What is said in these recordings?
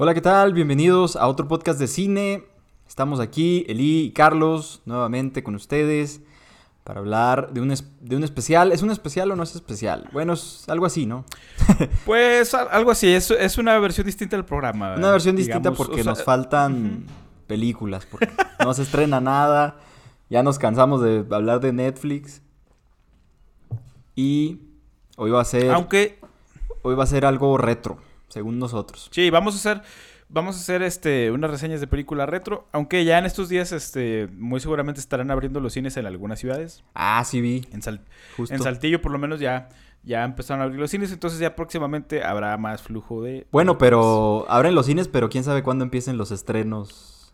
Hola, ¿qué tal? Bienvenidos a otro podcast de cine. Estamos aquí, Eli y Carlos, nuevamente con ustedes para hablar de un, es- de un especial. ¿Es un especial o no es especial? Bueno, es algo así, ¿no? Pues al- algo así, es, es una versión distinta del programa. Una versión distinta digamos, porque o sea, nos faltan películas, porque no se estrena nada. Ya nos cansamos de hablar de Netflix. Y hoy va a ser, Aunque, hoy va a ser algo retro, según nosotros. sí, vamos a hacer, vamos a hacer este, unas reseñas de película retro. Aunque ya en estos días, este, muy seguramente estarán abriendo los cines en algunas ciudades. Ah, sí vi, En, Sal- justo. en Saltillo, por lo menos, ya, ya empezaron a abrir los cines. Entonces, ya próximamente habrá más flujo de. Bueno, pero abren los cines, pero quién sabe cuándo empiecen los estrenos.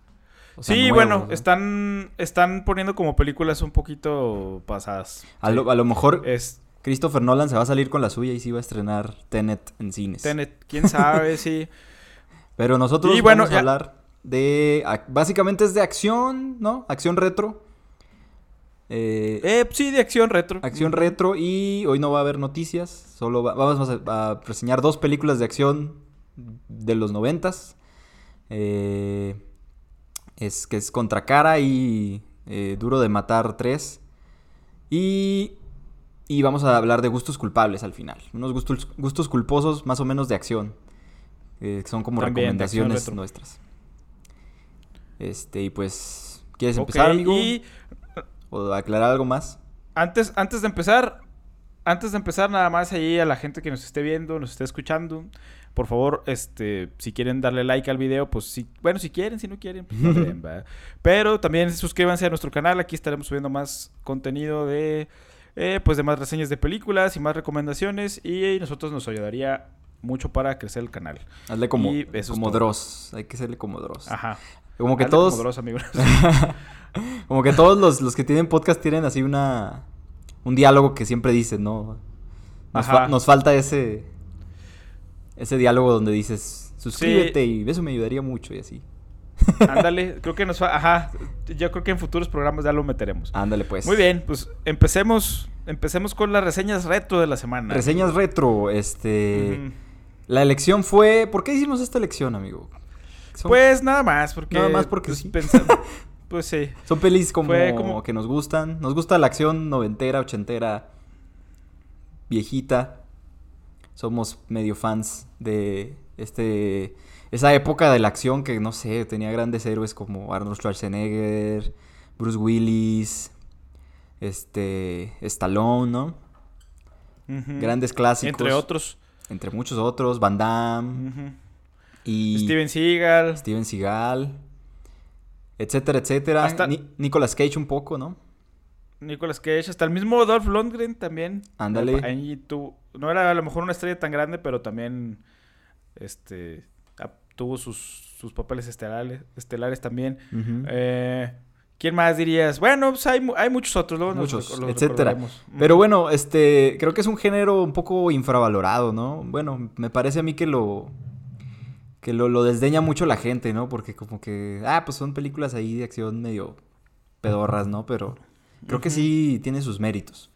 o sea, sí, nuevos, bueno, ¿no? están, están poniendo como películas un poquito pasadas. A lo, a lo mejor Es Christopher Nolan se va a salir con la suya y sí va a estrenar Tenet en cines. Tenet, quién sabe, sí. Pero nosotros Y bueno, vamos a ya- hablar de... Básicamente es de acción, ¿no? Acción retro. Eh, Eh, sí, de acción retro. acción retro y hoy no va a haber noticias. Solo va- vamos a, a reseñar dos películas de acción de los noventas. Eh, es que es Contra Cara y eh, Duro de Matar 3. Y, y vamos a hablar de gustos culpables al final. Unos gustos, gustos culposos más o menos de acción. eh, que son como También, recomendaciones nuestras. Este, y pues, ¿quieres empezar, amigo? Y ¿O aclarar algo más? antes, antes de empezar, antes de empezar, nada más ahí a la gente que nos esté viendo, nos esté escuchando, por favor, este, si quieren darle like al video, pues sí, bueno, si quieren, si no quieren, pues no den. Pero también suscríbanse a nuestro canal, aquí estaremos subiendo más contenido de, eh, pues de más reseñas de películas y más recomendaciones y nosotros nos ayudaría mucho para crecer el canal. Hazle como, como. Dross. Hay que hacerle como Dross. Ajá. Como que Hazle todos, como Dross, amigo. como que todos los, los que tienen podcast tienen así una un diálogo que siempre dicen, ¿no? Nos, Ajá. fa- nos falta ese ese diálogo donde dices suscríbete y eso me ayudaría mucho y así. Ándale, creo que nos fa- ajá, yo creo que en futuros programas ya lo meteremos. Ándale pues. Muy bien, pues empecemos, empecemos con las reseñas retro de la semana. Reseñas retro, este la elección fue, ¿por qué hicimos esta elección, amigo? Son, Pues nada más, porque Nada más porque pues, sí. pues sí. son pelis como, fue como- que nos gustan. Nos gusta la acción noventera, ochentera, viejita. Somos medio fans de este esa época de la acción que no sé, tenía grandes héroes como Arnold Schwarzenegger, Bruce Willis, este Stallone, ¿no? Grandes clásicos. Entre otros. Entre muchos otros, Van Damme y Steven Seagal. Steven Seagal, etcétera, etcétera. Hasta- Ni- Nicolas Cage un poco, ¿no? Nicolas Cage, hasta el mismo Dolph Lundgren también. Ándale. No era a lo mejor una estrella tan grande, pero también este tuvo sus, sus papeles estelares, estelares también. Eh, ¿Quién más dirías? Bueno, pues hay, hay muchos otros, luego Muchos, los etcétera. Pero bueno, este, creo que es un género un poco infravalorado, ¿no? Bueno, me parece a mí que lo que lo, lo desdeña mucho la gente, ¿no? Porque como que, ah, pues son películas ahí de acción medio pedorras, ¿no? Pero creo que sí tiene sus méritos.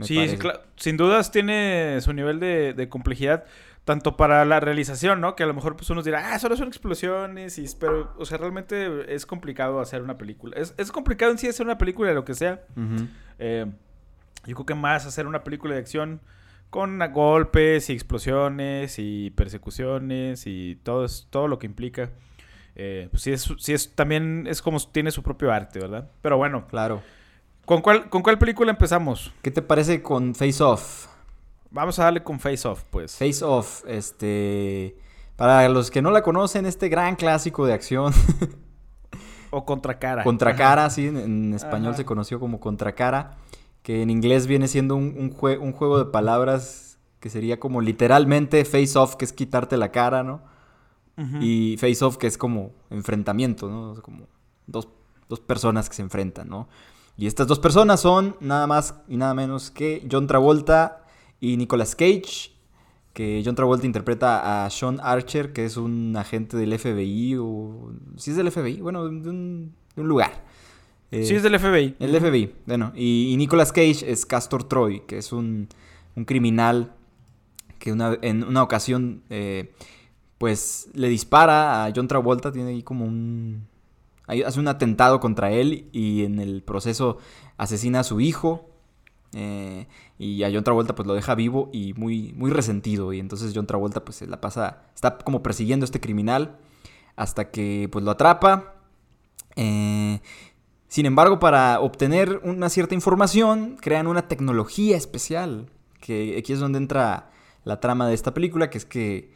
Sí, sí, sin dudas tiene su nivel de, de complejidad, tanto para la realización, ¿no? Que a lo mejor pues uno dirá, ah, solo son explosiones, y, pero, o sea, realmente es complicado hacer una película. Es, es complicado en sí hacer una película de lo que sea. Eh, yo creo que más hacer una película de acción con golpes y explosiones y persecuciones y todo, es- todo lo que implica. Eh, pues sí es, sí es, también es como tiene su propio arte, ¿verdad? Pero bueno, Claro. ¿con cuál, ¿con cuál película empezamos? ¿Qué te parece con Face Off? Vamos a darle con Face Off, pues. Face Off, este... Para los que no la conocen, este gran clásico de acción, O Contracara. Contracara, sí, en, en español Ajá. se conoció como Contracara, que en inglés viene siendo un, un jue- un juego de palabras que sería como literalmente Face Off, que es quitarte la cara, ¿no? Y Face Off, que es como enfrentamiento, ¿no? Como dos, dos personas que se enfrentan, ¿no? Y estas dos personas son nada más y nada menos que John Travolta y Nicolas Cage, que John Travolta interpreta a Sean Archer, que es un agente del FBI, o... ¿Sí es del FBI? Bueno, de un, de un lugar. Eh, Sí, es del FBI. el FBI, bueno. Y, y Nicolas Cage es Castor Troy, que es un, un criminal que una- en una ocasión eh, pues le dispara a John Travolta, tiene ahí como un... Hace un atentado contra él y en el proceso asesina a su hijo. Eh, y a John Travolta pues lo deja vivo y muy, muy resentido. Y entonces John Travolta pues la pasa, está como persiguiendo a este criminal hasta que pues lo atrapa. Eh, sin embargo, para obtener una cierta información, crean una tecnología especial. Que aquí es donde entra la trama de esta película, que es que,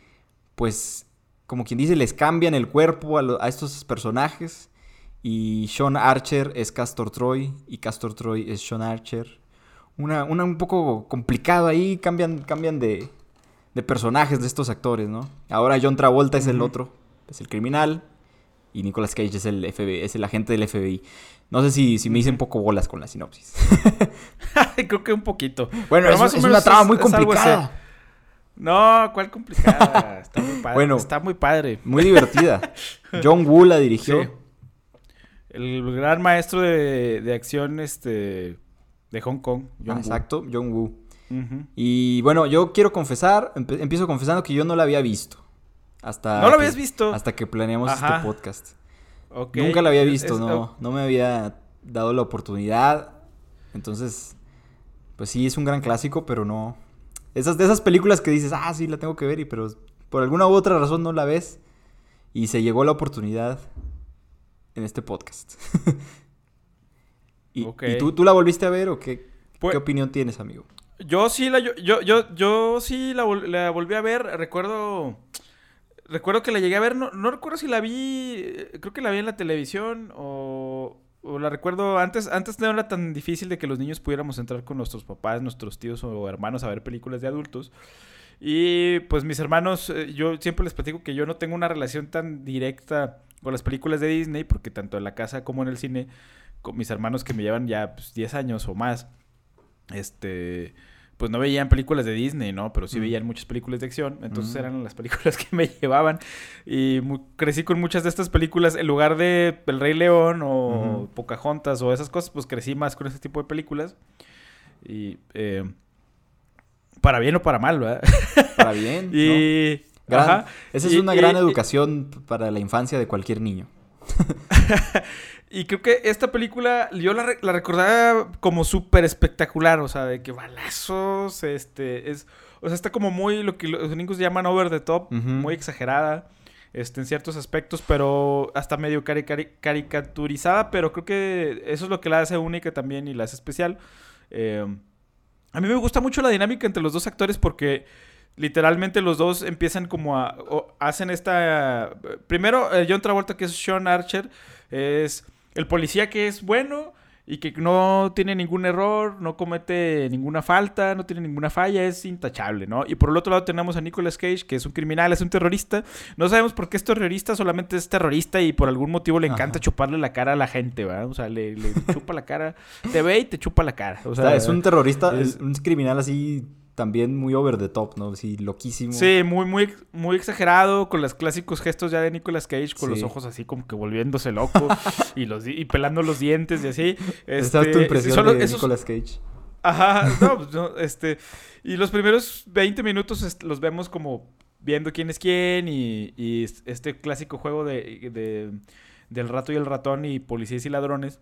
pues, como quien dice, les cambian el cuerpo a, estos personajes. Y Sean Archer es Castor Troy y Castor Troy es Sean Archer. Una, una un poco complicado ahí, cambian, cambian de, de personajes de estos actores, ¿no? Ahora John Travolta es el otro, es el criminal. Y Nicolas Cage es el FBI, es el agente del FBI. No sé si, si me hice un poco bolas con la sinopsis. Creo que un poquito. Bueno, es, una trama muy complicada. No, ¿cuál complicada? Está muy padre. Bueno, está muy padre. Muy divertida. John Woo la dirigió. El gran maestro de, de, acción este, de Hong Kong. Ah, exacto, John Woo. Y bueno, yo quiero confesar, empiezo confesando que yo no la había visto. Hasta ¿No lo habías visto? Hasta que planeamos este podcast. Nunca la había visto, no, no me había dado la oportunidad. Entonces, pues sí, es un gran clásico, pero no. Esas de esas películas que dices, ah, sí, la tengo que ver, y pero por alguna u otra razón no la ves. Y se llegó la oportunidad en este podcast. y, tú, tú, la volviste a ver o qué, pues qué opinión tienes, amigo? Yo sí la, yo, yo, yo, sí la, la volví a ver. Recuerdo recuerdo que la llegué a ver, no, no recuerdo si la vi, eh, creo que la vi en la televisión o, o la recuerdo antes, antes no era tan difícil de que los niños pudiéramos entrar con nuestros papás, nuestros tíos o hermanos a ver películas de adultos. Y pues mis hermanos, eh, yo siempre les platico que yo no tengo una relación tan directa con las películas de Disney, porque tanto en la casa como en el cine, con mis hermanos que me llevan ya pues, 10 años o más, este pues no veían películas de Disney, ¿no? Pero sí veían muchas películas de acción. Entonces eran las películas que me llevaban. Y crecí con muchas de estas películas. En lugar de El Rey León o Pocahontas o esas cosas, pues crecí más con ese tipo de películas. Y eh, para bien o para mal, ¿verdad? Para bien. y... Esa es una gran educación para la infancia de cualquier niño. Y creo que esta película yo la, recordaba como súper espectacular, o sea, de que balazos, este, es, o sea, está como muy lo que los gringos llaman over the top, muy exagerada, este, en ciertos aspectos, pero hasta medio caricaturizada, pero creo que eso es lo que la hace única también y la hace especial. Eh, a mí me gusta mucho la dinámica entre los dos actores porque literalmente los dos empiezan como a, hacen esta, primero eh, John Travolta que es Sean Archer, es el policía que es bueno y que no tiene ningún error, no comete ninguna falta, no tiene ninguna falla, es intachable, ¿no? Y por el otro lado tenemos a Nicolas Cage, que es un criminal, es un terrorista. No sabemos por qué es terrorista, solamente es terrorista y por algún motivo le encanta chuparle la cara a la gente, ¿verdad? O sea, le, chupa la cara, te ve y te chupa la cara. O sea, es un terrorista, es un criminal así también muy over the top, ¿no? Sí, loquísimo. Sí, muy, muy, muy exagerado, con los clásicos gestos ya de Nicolas Cage, con los ojos así como que volviéndose loco y, los, y pelando los dientes y así. Esta es tu este, impresión de Nicolas Cage. Ajá, no, pues, no, este... Y los primeros 20 minutos los vemos como viendo quién es quién y, y este clásico juego de, de, del rato y el ratón y policías y ladrones.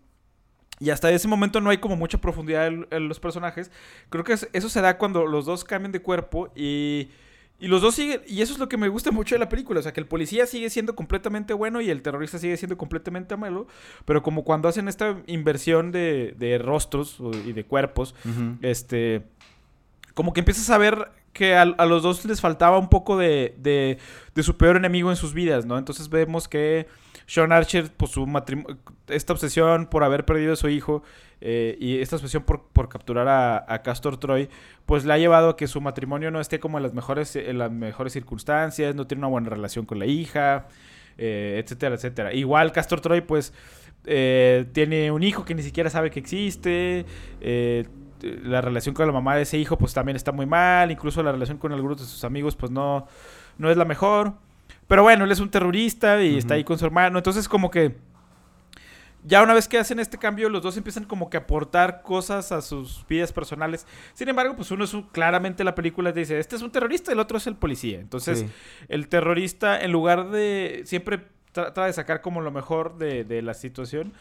Y hasta ese momento no hay como mucha profundidad en, los personajes. Creo que eso se da cuando los dos cambian de cuerpo y, y los dos siguen. Y eso es lo que me gusta mucho de la película. O sea, que el policía sigue siendo completamente bueno y el terrorista sigue siendo completamente malo. Pero como cuando hacen esta inversión de, de rostros y de cuerpos, este. Como que empiezas a ver que a, los dos les faltaba un poco de, de, de su peor enemigo en sus vidas, ¿no? Entonces vemos que sean Archer, pues su esta obsesión por haber perdido a su hijo eh, y esta obsesión por, capturar a, Castor Troy, pues le ha llevado a que su matrimonio no esté como en las mejores, en las mejores circunstancias, no tiene una buena relación con la hija, eh, etcétera, etcétera. Igual Castor Troy, pues, eh, tiene un hijo que ni siquiera sabe que existe, la relación con la mamá de ese hijo, pues también está muy mal, incluso la relación con algunos de sus amigos, pues no, no es la mejor. Pero bueno, él es un terrorista y está ahí con su hermano. Entonces, como que. ya una vez que hacen este cambio, los dos empiezan como que a aportar cosas a sus vidas personales. Sin embargo, pues uno es claramente la película te dice, este es un terrorista, el otro es el policía. Entonces, el terrorista, en lugar de siempre trata de sacar como lo mejor de, de la situación,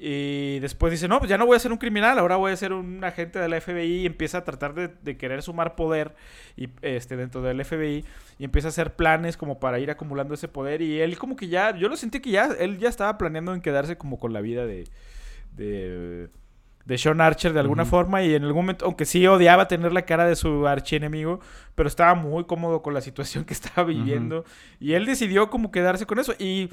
y después dice, no, pues ya no voy a ser un criminal, ahora voy a ser un agente de la FBI y empieza a tratar de, querer sumar poder y, este, dentro del FBI y empieza a hacer planes como para ir acumulando ese poder y él como que ya, yo lo sentí que ya, él ya estaba planeando en quedarse como con la vida de, de, de Sean Archer de alguna forma y en algún momento, aunque sí odiaba tener la cara de su archienemigo, pero estaba muy cómodo con la situación que estaba viviendo y él decidió como quedarse con eso y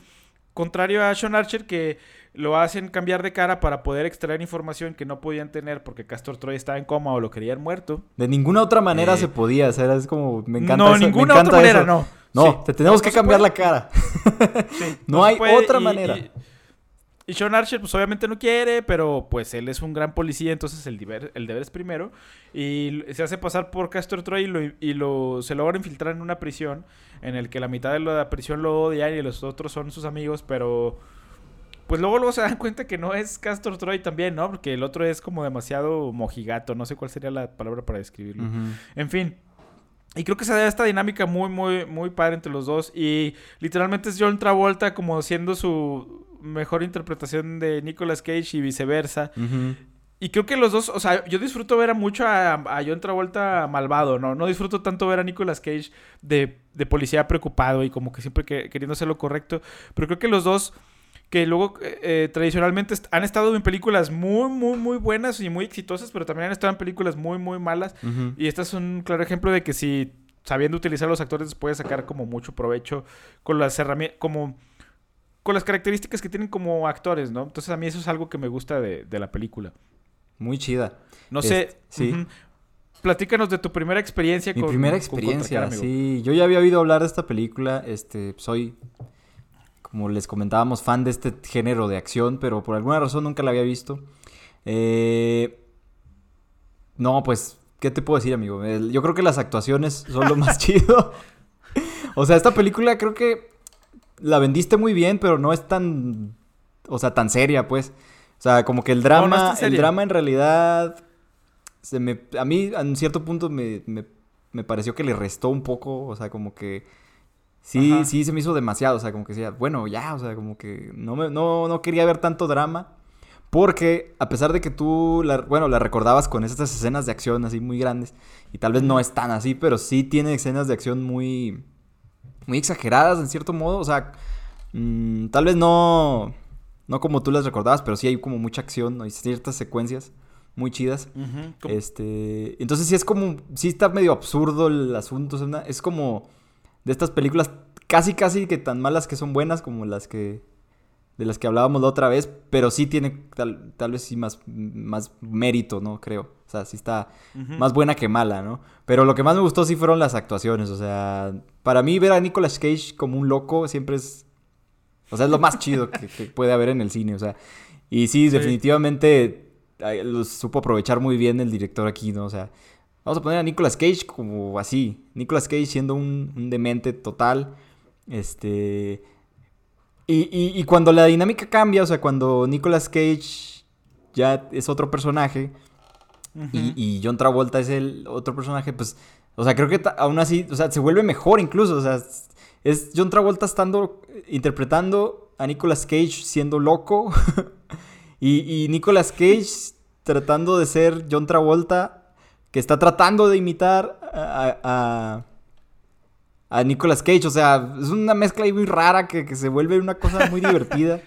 contrario a Sean Archer que lo hacen cambiar de cara para poder extraer información que no podían tener porque Castor Troy estaba en coma o lo querían muerto. De ninguna otra manera eh, se podía, o sea, es como, me encanta No, ninguna otra manera, no. No, te tenemos que cambiar la cara. no, hay otra manera. Y, Sean Archer, pues obviamente no quiere, pero pues él es un gran policía, entonces el deber, el deber es primero. Y se hace pasar por Castor Troy y, lo, y lo, se logra infiltrar en una prisión en el que la mitad de la prisión lo odian y los otros son sus amigos, pero pues luego, luego se dan cuenta que no es Castor Troy también, ¿no? Porque el otro es como demasiado mojigato, no sé cuál sería la palabra para describirlo. En fin. Y creo que se da esta dinámica muy, muy, muy padre entre los dos. Y literalmente es John Travolta como siendo su mejor interpretación de Nicolas Cage y viceversa. Y creo que los dos, o sea, yo disfruto ver a mucho a, a, John Travolta malvado, ¿no? No disfruto tanto ver a Nicolas Cage de, de policía preocupado y como que siempre queriendo hacer lo correcto. Pero creo que los dos que luego eh, eh, tradicionalmente han estado en películas muy, muy, muy buenas y muy exitosas, pero también han estado en películas muy, muy malas. Y este es un claro ejemplo de que si sabiendo utilizar los actores puede sacar como mucho provecho con las herramientas, como con las características que tienen como actores, ¿no? Entonces a mí eso es algo que me gusta de, la película. Muy chida. No sé, sí. Platícanos de tu primera experiencia Mi primera experiencia, sí. Yo ya había oído hablar de esta película, este, soy como les comentábamos, fan de este género de acción, pero por alguna razón nunca la había visto. Eh, no, pues, ¿qué te puedo decir, amigo? Yo creo que las actuaciones son lo más chido. o sea, esta película creo que la vendiste muy bien, pero no es tan, o sea, tan seria, pues. O sea, como que el drama, el drama en realidad, se me, a mí en cierto punto me, me pareció que le restó un poco, o sea, como que sí, sí se me hizo demasiado, o sea, como que decía, bueno, ya, o sea, como que no, me, no, no quería ver tanto drama. Porque a pesar de que tú, la, bueno, la recordabas con estas escenas de acción así muy grandes, y tal vez no es tan así, pero sí tiene escenas de acción muy, muy exageradas en cierto modo, o sea, mm, tal vez no, no como tú las recordabas, pero sí hay como mucha acción, hay ciertas secuencias muy chidas. este, entonces sí es como, sí está medio absurdo el asunto, es como de estas películas casi casi que tan malas que son buenas como las que de las que hablábamos la otra vez, pero sí tiene tal, tal vez sí más, más mérito, ¿no? Creo. O sea, sí está más buena que mala, ¿no? Pero lo que más me gustó sí fueron las actuaciones. O sea, para mí ver a Nicolas Cage como un loco siempre es... O sea, es lo más chido que, puede haber en el cine. O sea, y sí, definitivamente lo supo aprovechar muy bien el director aquí, ¿no? O sea, Vamos a poner a Nicolas Cage como así. Nicolas Cage siendo un, demente total. Este. Y, cuando la dinámica cambia, o sea, cuando Nicolas Cage ya es otro personaje y, John Travolta es el otro personaje, pues, o sea, creo que aún así, o sea, se vuelve mejor incluso, o sea, es John Travolta estando, interpretando a Nicolas Cage siendo loco y, y Nicolas Cage tratando de ser John Travolta que está tratando de imitar a, a, Nicolas Cage. O sea, es una mezcla ahí muy rara que, se vuelve una cosa muy divertida.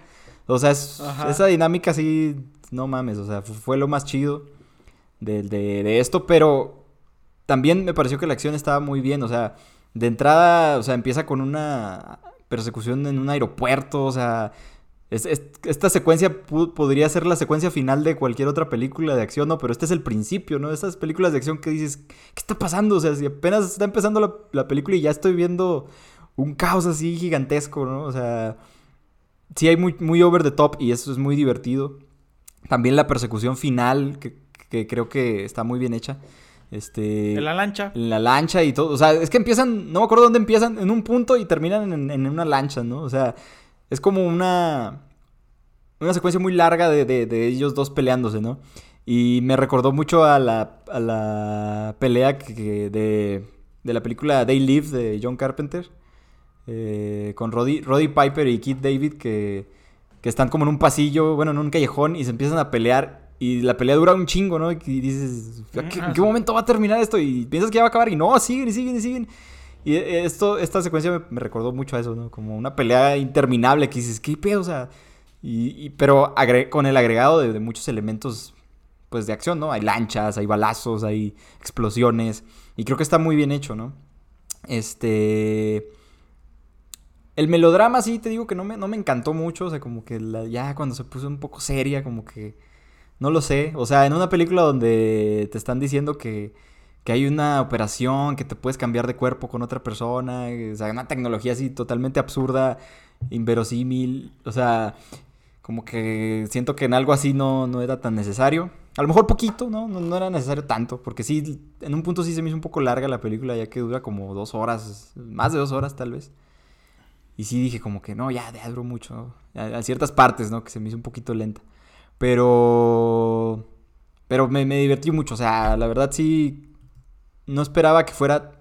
O sea, esa dinámica sí, no mames, o sea, fue lo más chido de, de, esto, pero también me pareció que la acción estaba muy bien, o sea, de entrada, o sea, empieza con una persecución en un aeropuerto, o sea, esta secuencia podría ser la secuencia final de cualquier otra película de acción, ¿no? Pero este es el principio, ¿no? Estas películas de acción que dices, ¿qué está pasando? O sea, si apenas está empezando la, película y ya estoy viendo un caos así gigantesco, ¿no? O sea, sí hay muy, muy over the top y eso es muy divertido. También la persecución final, que, creo que está muy bien hecha. Este, en la lancha. En la lancha y todo. O sea, es que empiezan, no me acuerdo dónde empiezan, en un punto y terminan en, en una lancha, ¿no? O sea, es como una... una secuencia muy larga de, de, de ellos dos peleándose, ¿no? Y me recordó mucho a la, a la pelea que, de, de la película They Live de John Carpenter. Eh, con Roddy, Roddy Piper y Keith David que, que están como en un pasillo, bueno, en un callejón y se empiezan a pelear y la pelea dura un chingo, ¿no? Y dices, ¿en qué momento va a terminar esto? Y piensas que ya va a acabar y no, siguen y siguen y siguen. Y esto, esta secuencia me, recordó mucho a eso, ¿no? Como una pelea interminable que dices, ¿qué pedo? O sea, y, pero con el agregado de, muchos elementos, pues, de acción, ¿no? Hay lanchas, hay balazos, hay explosiones. Y creo que está muy bien hecho, ¿no? Este... El melodrama, sí, te digo que no me, no me encantó mucho. O sea, como que ya cuando se puso un poco seria, como que no lo sé. O sea, en una película donde te están diciendo que, que hay una operación, que te puedes cambiar de cuerpo con otra persona. O sea, una tecnología así totalmente absurda, inverosímil. O sea, como que siento que en algo así no, no era tan necesario. A lo mejor poquito, ¿no? ¿no? era necesario tanto. Porque sí, en un punto sí se me hizo un poco larga la película, ya que dura como dos horas, más de dos horas tal vez. Y sí dije como que no, ya, ya duró mucho. A, ciertas partes, ¿no? Que se me hizo un poquito lenta. Pero. Pero me, divertí mucho. O sea, la verdad sí. No esperaba que fuera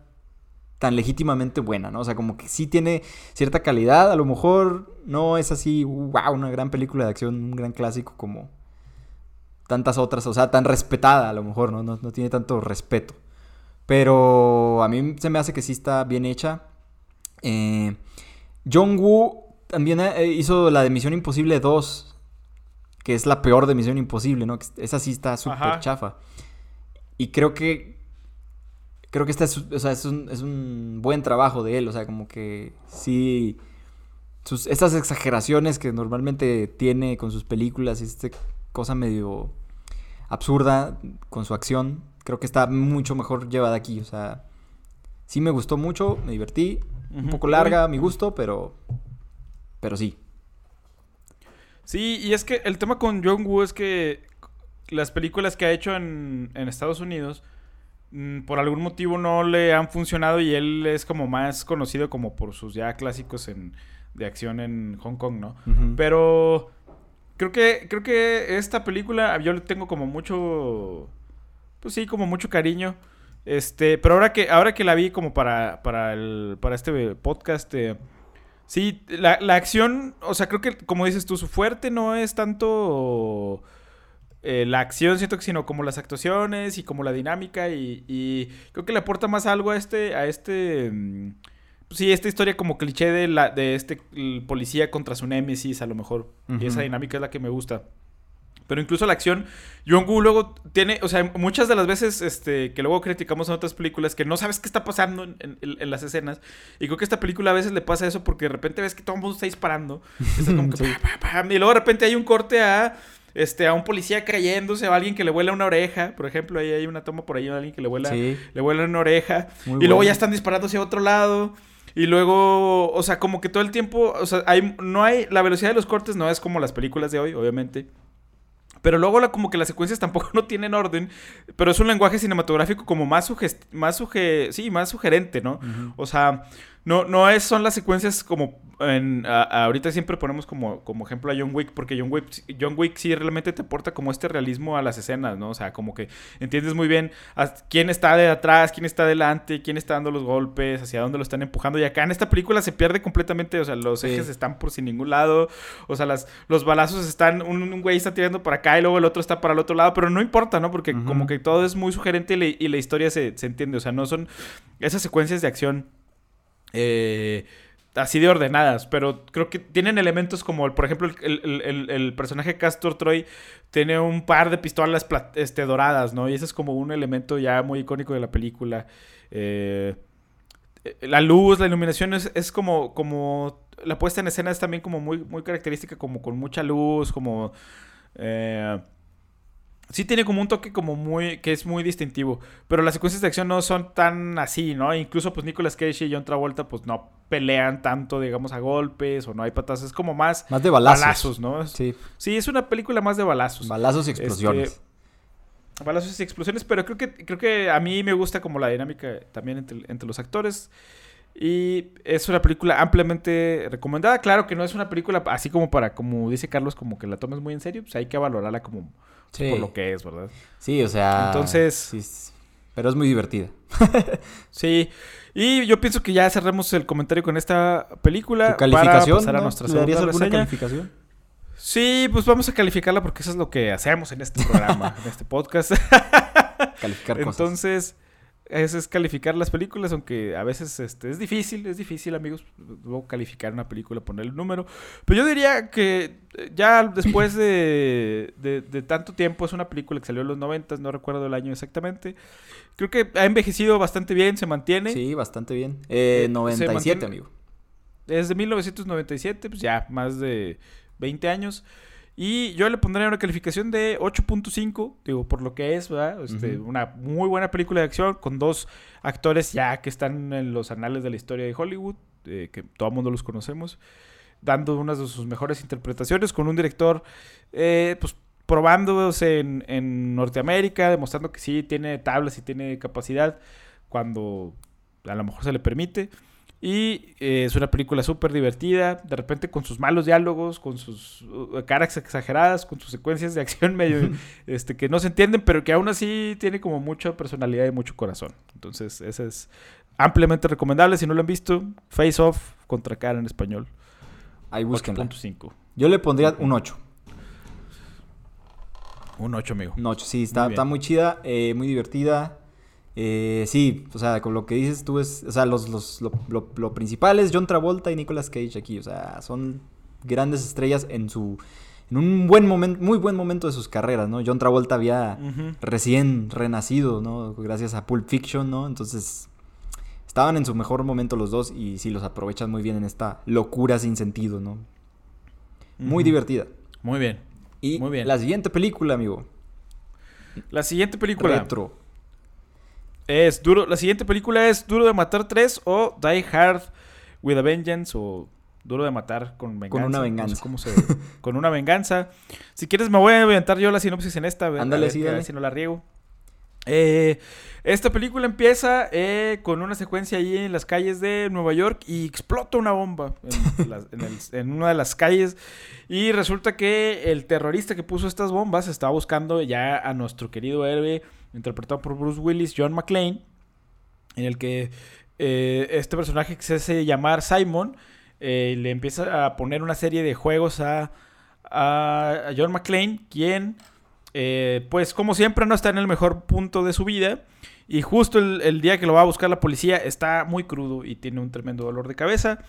tan legítimamente buena, ¿no? O sea, como que sí tiene cierta calidad. A lo mejor no es así, wow, una gran película de acción, un gran clásico como tantas otras. O sea, tan respetada a lo mejor, ¿no? No, no tiene tanto respeto. Pero a mí se me hace que sí está bien hecha. Eh, John Woo también eh, hizo la de Misión Imposible 2 que es la peor de Misión Imposible, ¿no? Esa sí está súper chafa. Y creo que. Creo que esta es, o sea, es, un, buen trabajo de él. O sea, como que sí. Sus, estas exageraciones que normalmente tiene con sus películas y esta cosa medio absurda con su acción, creo que está mucho mejor llevada aquí. O sea, sí me gustó mucho, me divertí. Un poco larga a mi gusto, pero. Pero sí. Sí, y es que el tema con John Woo es que las películas que ha hecho en, Estados Unidos por algún motivo no le han funcionado y él es como más conocido como por sus ya clásicos en, de acción en Hong Kong, ¿no? Pero creo que creo que esta película yo le tengo como mucho pues sí, como mucho cariño. Este, pero ahora que ahora que la vi como para para el para este podcast eh, Sí, la, la, acción, o sea, creo que, como dices tú, su fuerte no es tanto eh, la acción, siento que sino como las actuaciones y como la dinámica y, y, creo que le aporta más algo a este, a este, mm, sí, esta historia como cliché de, la, de este policía contra su némesis a lo mejor. Y esa dinámica es la que me gusta. Pero incluso la acción, Jong-Woo luego tiene, o sea, muchas de las veces este, que luego criticamos en otras películas que no sabes qué está pasando en, las escenas. Y creo que esta película a veces le pasa eso porque de repente ves que todo el mundo está disparando. y luego de repente hay un corte a, este, a un policía cayéndose, a alguien que le vuela una oreja. Por ejemplo, ahí hay una toma por ahí a alguien que le vuela, le vuela una oreja. y luego ya están disparando hacia otro lado. Y luego, o sea, como que todo el tiempo, o sea, hay, no hay, la velocidad de los cortes no es como las películas de hoy, obviamente. Pero luego la, como que las secuencias tampoco no tienen orden, pero es un lenguaje cinematográfico como más, más, sí, más sugerente, ¿no? O sea, no, no es, son las secuencias como en, ahorita siempre ponemos como, como ejemplo a John Wick, porque John Wick, John Wick sí realmente te aporta como este realismo a las escenas, ¿no? O sea, como que entiendes muy bien quién está de atrás, quién está delante, quién está dando los golpes, hacia dónde lo están empujando. Y acá en esta película se pierde completamente, o sea, los ejes están por sin ningún lado, o sea, las, los balazos están, un, güey está tirando para acá y luego el otro está para el otro lado, pero no importa, ¿no? Porque como que todo es muy sugerente y, la historia se, se entiende, o sea, no son esas secuencias de acción eh, así de ordenadas, pero creo que tienen elementos como, por ejemplo, el, personaje Castor Troy tiene un par de pistolas este, doradas, ¿no? Y ese es como un elemento ya muy icónico de la película. Eh, la luz, la iluminación es, como, como... La puesta en escena es también como muy, muy característica, como con mucha luz, como... Eh, sí tiene como un toque como muy que es muy distintivo, pero las secuencias de acción no son tan así, ¿no? Incluso pues Nicolas Cage y John Travolta pues no pelean tanto, digamos, a golpes o no hay patas, es como más más de balazos, ¿no? Sí. Sí, es una película más de balazos. Balazos y explosiones. Este, balazos y explosiones, pero creo que creo que a mí me gusta como la dinámica también entre, entre los actores. Y es una película ampliamente recomendada. Claro que no es una película así como para, como dice Carlos, como que la tomes muy en serio. Pues hay que valorarla como Sí. por lo que es, ¿verdad? Sí, o sea. Entonces- sí, pero es muy divertida. Sí. Y yo pienso que ya cerremos el comentario con esta película. ¿Tu calificación? Para pasar a no? nuestra ¿Le darías alguna reseña. calificación? Sí, pues vamos a calificarla porque eso es lo que hacemos en este programa, en este podcast. Calificar cosas. Entonces, eso es calificar las películas, aunque a veces este, es difícil, es difícil, amigos, luego calificar una película, ponerle un número. Pero yo diría que eh, ya después de, de- de tanto tiempo, es una película que salió en los 90, no recuerdo el año exactamente. Creo que ha envejecido bastante bien, se mantiene. Sí, bastante bien. Eh, Eh, 97, se mantiene- amigo. Es de 1997, pues ya más de 20 años. Y yo le pondría una calificación de 8.5, digo, por lo que es, ¿verdad? Este. Una muy buena película de acción con dos actores ya que están en los anales de la historia de Hollywood, eh, que todo el mundo los conocemos, dando unas de sus mejores interpretaciones con un director, eh, pues probándose en, en Norteamérica, demostrando que sí tiene tablas y tiene capacidad cuando a lo mejor se le permite. Y eh, es una película súper divertida, de repente con sus malos diálogos, con sus uh, caras exageradas, con sus secuencias de acción medio este, que no se entienden, pero que aún así tiene como mucha personalidad y mucho corazón. Entonces, esa es ampliamente recomendable. Si no lo han visto, Face Off contra cara en español. Ahí búsquenla. 8.5. Yo le pondría un 8. Un 8, amigo. Un 8, sí, está Muy está muy chida, eh, muy divertida. Eh, sí, o sea, con lo que dices tú es, o sea, los, los, lo, lo- lo principal es John Travolta y Nicolas Cage aquí, o sea, son grandes estrellas en su, en un buen momento, muy buen momento de sus carreras, ¿no? John Travolta había recién renacido, ¿no? Gracias a Pulp Fiction, ¿no? Entonces, estaban en su mejor momento los dos y sí los aprovechan muy bien en esta locura sin sentido, ¿no? Muy divertida. Muy bien. Y Muy bien. la siguiente película, amigo, La siguiente película Retro. Es Duro. La siguiente película es Duro de Matar 3 o Die Hard with a Vengeance o Duro de Matar con venganza. una no sé venganza. cómo se- con una venganza. Si quieres me voy a aventar yo la sinopsis en esta. Ándale, sí, dale. si no la riego. Eh, esta película empieza eh, con una secuencia allí en las calles de Nueva York y explota una bomba en, una de las calles. Y resulta que el terrorista que puso estas bombas estaba buscando ya a nuestro querido héroe, interpretado por Bruce Willis, John McClane, en el que eh, este personaje que se hace llamar Simon le empieza a poner una serie de juegos a, a John McClane, quien, eh, pues como siempre, no está en el mejor punto de su vida. Y justo el, día que lo va a buscar la policía está muy crudo y tiene un tremendo dolor de cabeza.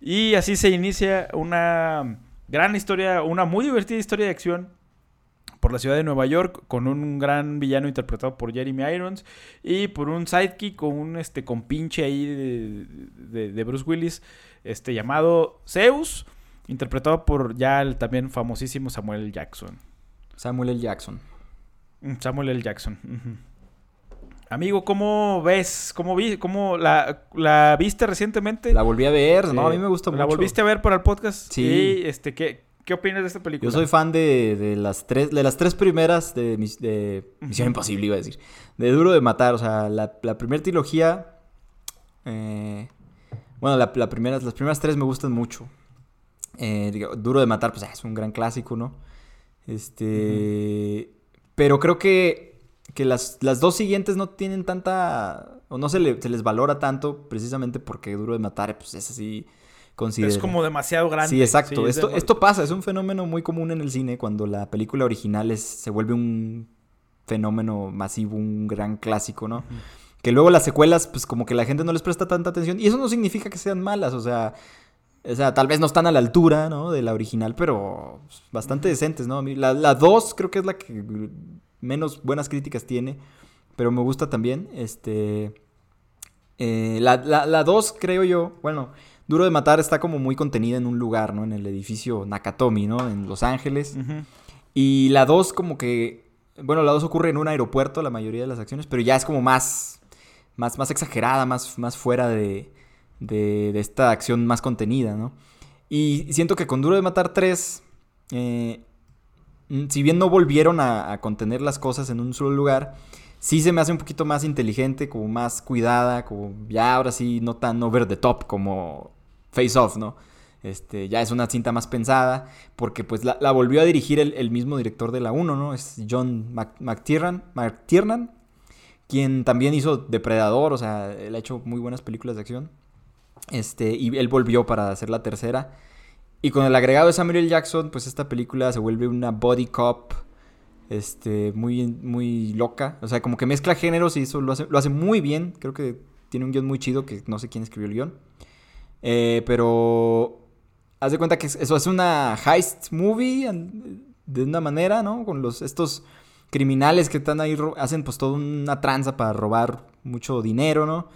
Y así se inicia una gran historia, una muy divertida historia de acción por la ciudad de Nueva York con un gran villano interpretado por Jeremy Irons y por un sidekick con un este compinche ahí de, de- Bruce Willis este llamado Zeus interpretado por ya el también famosísimo Samuel. Jackson. Samuel L. Jackson. Mm, Samuel L. Jackson. Amigo, ¿cómo ves? ¿Cómo vi? ¿Cómo la, la viste recientemente? La volví a ver, no, a mí me gusta mucho. ¿La volviste a ver para el podcast? Sí. Y, este, ¿qué, ¿qué opinas de esta película? Yo soy fan de, de las tres, de las tres primeras de, mis- de Misión. Imposible, iba a decir. De Duro de Matar, o sea, la, la primera trilogía. eh, bueno, la, la primera, las primeras tres me gustan mucho. Eh, digo, Duro de Matar, pues ah, es un gran clásico, ¿no? Este. Pero creo que, que las, las dos siguientes no tienen tanta. O no se, le- se les valora tanto, precisamente porque Duro de Matar, pues es así. Considero. Es como demasiado grande. Sí, exacto. Sí, es esto, de- esto pasa, es un fenómeno muy común en el cine cuando la película original es, se vuelve un fenómeno masivo, un gran clásico, ¿no? Que luego las secuelas, pues como que la gente no les presta tanta atención. Y eso no significa que sean malas, o sea, o sea tal vez no están a la altura, ¿no? De la original, pero bastante decentes, ¿no? La, la 2 creo que es la que menos buenas críticas tiene, pero me gusta también. Este... eh, la, la, la 2 creo yo, bueno, Duro de Matar está como muy contenida en un lugar, ¿no? En el edificio Nakatomi, ¿no? En Los Ángeles. Y la 2 como que... Bueno, la 2 ocurre en un aeropuerto, la mayoría de las acciones, pero ya es como más... Más, más exagerada, más, más fuera de, de, esta acción más contenida, ¿no? Y siento que con Duro de Matar 3... eh, mm, si bien no volvieron a, contener las cosas en un solo lugar, sí se me hace un poquito más inteligente, como más cuidada, como ya ahora sí no tan over the top como Face Off, ¿no? Este, ya es una cinta más pensada, porque pues la, volvió a dirigir el, mismo director de la 1, ¿no? Es John McTiernan, quien también hizo Depredador, o sea, él ha hecho muy buenas películas de acción. Este, y él volvió para hacer la tercera. Y con el agregado de Samuel L. Jackson, pues esta película se vuelve una body cop este, muy, muy loca. O sea, como que mezcla géneros y eso lo hace, lo hace muy bien. Creo que tiene un guion muy chido que no sé quién escribió el guion. Eh, pero haz de cuenta que eso es una heist movie de una manera, ¿no? Con los estos criminales que están ahí hacen pues toda una tranza para robar mucho dinero, ¿no?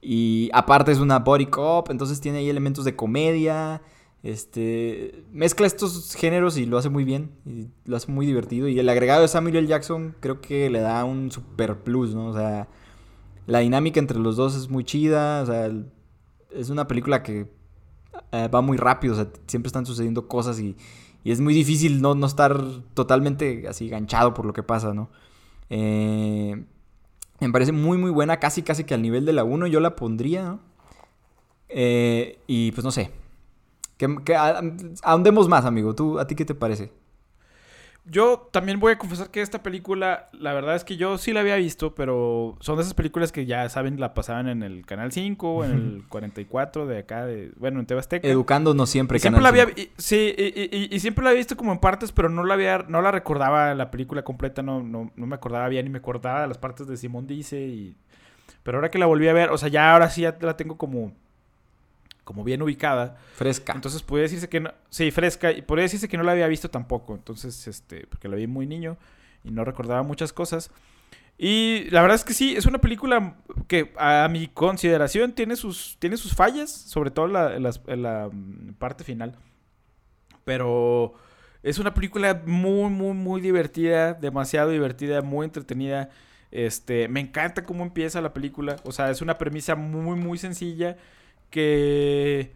Y aparte es una body cop, entonces tiene ahí elementos de comedia. Este mezcla estos géneros y lo hace muy bien y lo hace muy divertido y el agregado de Samuel L. Jackson creo que le da un super plus, ¿no? O sea, la dinámica entre los dos es muy chida, o sea, es una película que eh, va muy rápido, o sea, siempre están sucediendo cosas y, y es muy difícil no, no, estar totalmente así ganchado por lo que pasa, ¿no? Eh, me parece muy muy buena, casi casi que al nivel de la 1 yo la pondría. Eh, y pues no sé. ¿Qué, a, ahondemos más, amigo. ¿Tú, ¿A ti qué te parece? Yo también voy a confesar que esta película, la verdad es que yo sí la había visto, pero son de esas películas que ya saben, la pasaban en el Canal 5, en el 44 de acá, de, bueno, en Tebasteca. Educándonos siempre, siempre la había, Sí, y, siempre la había visto como en partes, pero no la había, no la recordaba la película completa, no, no, no me acordaba bien, ni me acordaba de las partes de Simón Dice, y... Pero ahora que la volví a ver, o sea, ya ahora sí ya la tengo como como bien ubicada. Fresca. Entonces podría decirse que no, sí, fresca, y podría decirse que no la había visto tampoco, entonces, este, porque la vi muy niño y no recordaba muchas cosas. Y la verdad es que sí, es una película que a mi consideración tiene sus, tiene sus fallas, sobre todo en la, mm, parte final. Pero es una película muy, muy, muy divertida, demasiado divertida, muy entretenida. Este, me encanta cómo empieza la película. O sea, es una premisa muy, muy sencilla que,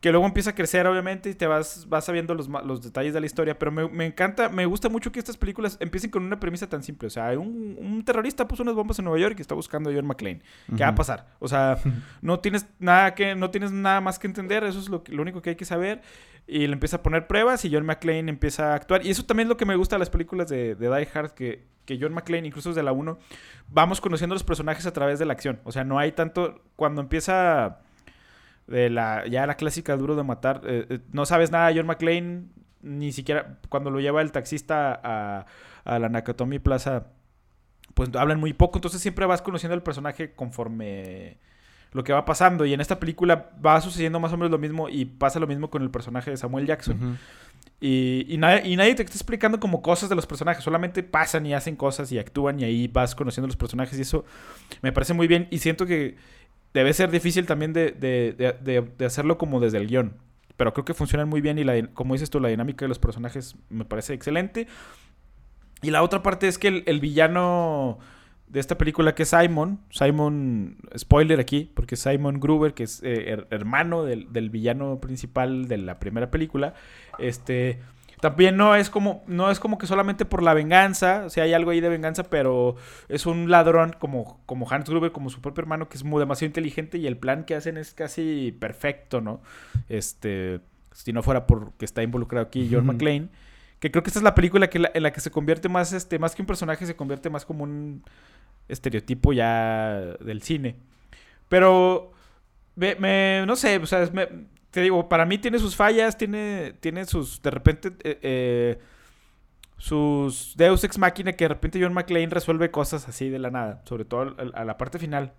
que luego empieza a crecer, obviamente, y te vas, vas sabiendo los, los detalles de la historia. Pero me, encanta, me gusta mucho que estas películas empiecen con una premisa tan simple. O sea, un, un terrorista puso unas bombas en Nueva York y está buscando a John McClane. ¿Qué va a pasar? O sea, no tienes nada que, no tienes nada más que entender, eso es lo, lo único que hay que saber. Y le empieza a poner pruebas y John McClane empieza a actuar. Y eso también es lo que me gusta de las películas de, de Die Hard, que, que John McClane, incluso desde la 1, vamos conociendo los personajes a través de la acción. O sea, no hay tanto... Cuando empieza de la ya la clásica duro de matar. Eh, eh, no sabes nada John McClane, ni siquiera cuando lo lleva el taxista a, a la Nakatomi Plaza, pues hablan muy poco, entonces siempre vas conociendo al personaje conforme lo que va pasando. Y en esta película va sucediendo más o menos lo mismo y pasa lo mismo con el personaje de Samuel Jackson. Y, y, nadie, y, nadie, te está explicando como cosas de los personajes, solamente pasan y hacen cosas y actúan y ahí vas conociendo los personajes y eso me parece muy bien y siento que debe ser difícil también de, hacerlo como desde el guion. Pero creo que funcionan muy bien y la, como dices tú, la dinámica de los personajes me parece excelente. Y la otra parte es que el, villano de esta película que es Simon, Simon, spoiler aquí, porque Simon Gruber, que es eh, hermano del, del, villano principal de la primera película, este también no es como, no es como que solamente por la venganza, o sea, hay algo ahí de venganza, pero es un ladrón como, como Hans Gruber, como su propio hermano, que es muy demasiado inteligente y el plan que hacen es casi perfecto, ¿no? Este, si no fuera porque está involucrado aquí John McClane, que creo que esta es la película que en la que se convierte más, este, más que un personaje, se convierte más como un estereotipo ya del cine. Pero, me, no sé, o sea, me, te digo, para mí tiene sus fallas, tiene, tiene sus, de repente, eh, eh, sus Deus Ex Máquina que de repente John McClane resuelve cosas así de la nada, sobre todo a, la parte final.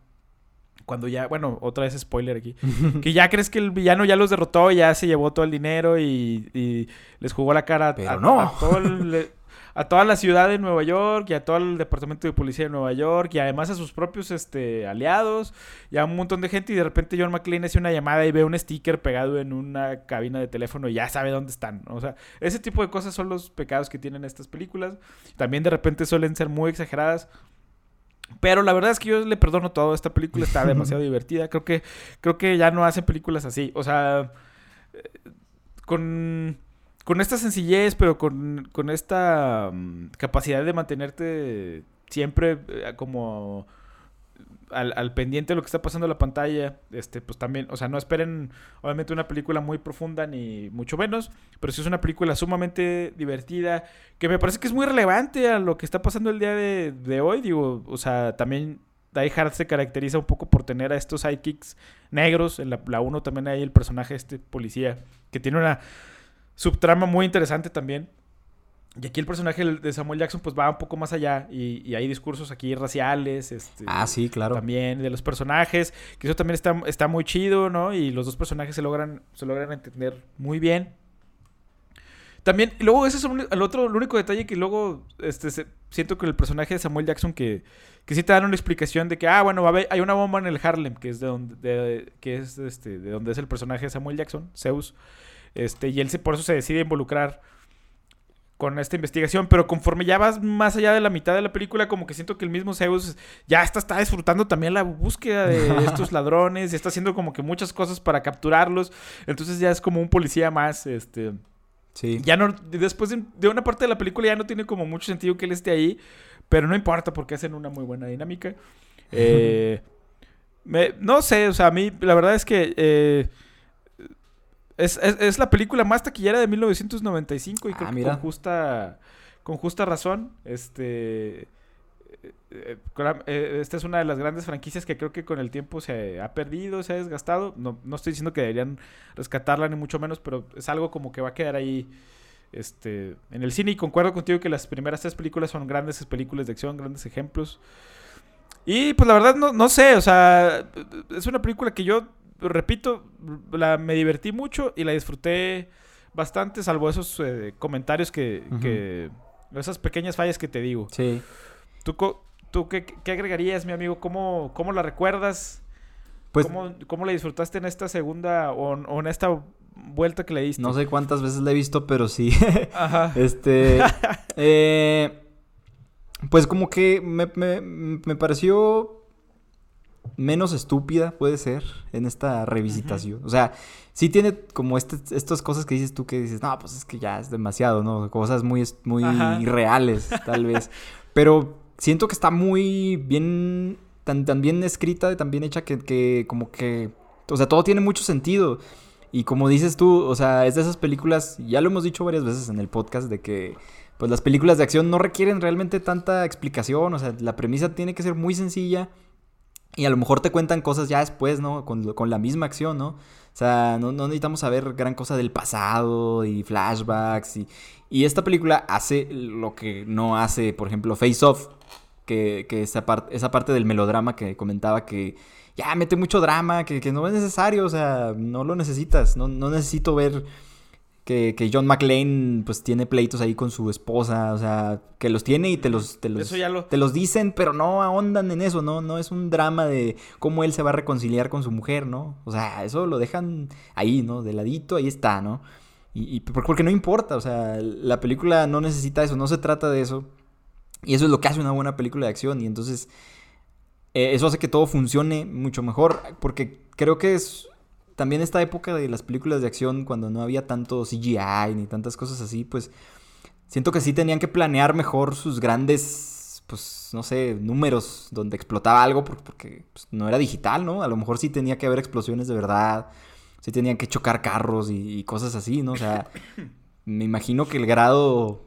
Cuando ya, bueno, otra vez spoiler aquí, que ya crees que el villano ya los derrotó, ya se llevó todo el dinero y, les jugó la cara a, no. todo el, a toda la ciudad de Nueva York y a todo el departamento de policía de Nueva York y además a sus propios este, aliados y a un montón de gente y de repente John McClane hace una llamada y ve un sticker pegado en una cabina de teléfono y ya sabe dónde están. O sea, ese tipo de cosas son los pecados que tienen estas películas. También de repente suelen ser muy exageradas. Pero la verdad es que yo le perdono todo. Esta película está demasiado divertida. Creo que, creo que ya no hacen películas así. O sea, eh, con con esta sencillez, pero con, esta mm, capacidad de mantenerte siempre eh, como al, al, pendiente de lo que está pasando en la pantalla. Este, pues también, o sea, no esperen obviamente una película muy profunda ni mucho menos, pero sí es una película sumamente divertida, que me parece que es muy relevante a lo que está pasando el día de, de hoy. Digo, o sea, también Die Hard se caracteriza un poco por tener a estos sidekicks negros. En la 1 también hay el personaje este policía que tiene una subtrama muy interesante también. Y aquí el personaje de Samuel Jackson pues va un poco más allá y, hay discursos aquí raciales. Este, ah, sí, claro. También de los personajes, que eso también está, está muy chido, ¿no? Y los dos personajes se logran, se logran entender muy bien. También, luego ese es el, otro, el único detalle que luego este, siento que el personaje de Samuel Jackson que, que sí te dan una explicación de que, ah, bueno, hay una bomba en el Harlem, que es de donde, que es este, de donde es el personaje de Samuel Jackson, Zeus. Este, y él se, por eso se decide involucrar con esta investigación, pero conforme ya vas más allá de la mitad de la película, como que siento que el mismo Zeus ya está, está disfrutando también la búsqueda de estos ladrones, y está haciendo como que muchas cosas para capturarlos, entonces ya es como un policía más, este... Sí. Ya no, después de, una parte de la película ya no tiene como mucho sentido que él esté ahí, pero no importa porque hacen una muy buena dinámica. Eh, no sé, o sea, a mí la verdad es que... Eh, es, la película más taquillera de 1995 y creo ah, que con justa, con justa razón. Este. Eh, eh, esta es una de las grandes franquicias que creo que con el tiempo se ha perdido, se ha desgastado. No, no estoy diciendo que deberían rescatarla ni mucho menos, pero es algo como que va a quedar ahí este, en el cine. Y concuerdo contigo que las primeras tres películas son grandes películas de acción, grandes ejemplos. Y pues la verdad no, no sé, o sea, es una película que yo repito, la, me divertí mucho y la disfruté bastante, salvo esos eh, comentarios que, Esas pequeñas fallas que te digo. Sí. ¿Tú, tú qué, agregarías, mi amigo? ¿Cómo, cómo la recuerdas? Pues, ¿Cómo, ¿Cómo, la disfrutaste en esta segunda o, en esta vuelta que le diste? No sé cuántas veces la he visto, pero sí. Ajá. este. Eh, pues como que me, me, me pareció menos estúpida, puede ser, en esta revisitación. O sea, sí tiene como este, estas cosas que dices tú que dices, no, pues es que ya es demasiado, ¿no? Cosas muy, muy reales, tal vez. Pero siento que está muy bien, tan, tan bien escrita, tan bien hecha que, que como que, o sea, todo tiene mucho sentido. Y como dices tú, o sea, es de esas películas, ya lo hemos dicho varias veces en el podcast, de que pues las películas de acción no requieren realmente tanta explicación, o sea, la premisa tiene que ser muy sencilla y a lo mejor te cuentan cosas ya después, ¿no? Con, con la misma acción, ¿no? O sea, no, necesitamos saber gran cosa del pasado y flashbacks. Y, y esta película hace lo que no hace, por ejemplo, Face Off. Que, que esa, parte esa parte del melodrama que comentaba que ya mete mucho drama, que, que no es necesario, o sea, no lo necesitas. No, no necesito ver que, John McClane pues tiene pleitos ahí con su esposa, o sea, que los tiene y te los, te los, te los dicen, pero no ahondan en eso, ¿no? No es un drama de cómo él se va a reconciliar con su mujer, ¿no? O sea, eso lo dejan ahí, ¿no? De ladito, ahí está, ¿no? Y, porque no importa, o sea, la película no necesita eso, no se trata de eso. Y eso es lo que hace una buena película de acción. Y entonces, eh, eso hace que todo funcione mucho mejor, porque creo que es también esta época de las películas de acción, cuando no había tanto CGI ni tantas cosas así, pues siento que sí tenían que planear mejor sus grandes, pues no sé, números donde explotaba algo, porque, pues, no era digital, ¿no? A lo mejor sí tenía que haber explosiones de verdad, sí tenían que chocar carros y, cosas así, ¿no? O sea, me imagino que el grado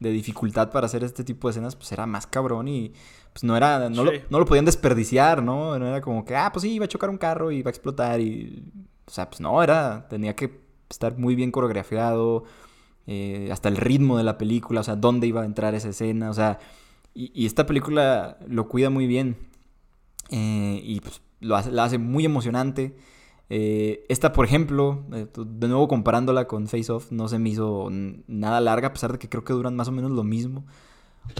de dificultad para hacer este tipo de escenas pues era más cabrón y pues no era no, lo, no lo podían desperdiciar, ¿no? No era como que, ah, pues sí, iba a chocar un carro y iba a explotar y o sea, pues no, era, tenía que estar muy bien coreografiado, eh, hasta el ritmo de la película, o sea, dónde iba a entrar esa escena, o sea, y, esta película lo cuida muy bien eh, y pues lo hace, la hace muy emocionante. Eh, esta, por ejemplo, de nuevo comparándola con Face Off, no se me hizo nada larga, a pesar de que creo que duran más o menos lo mismo.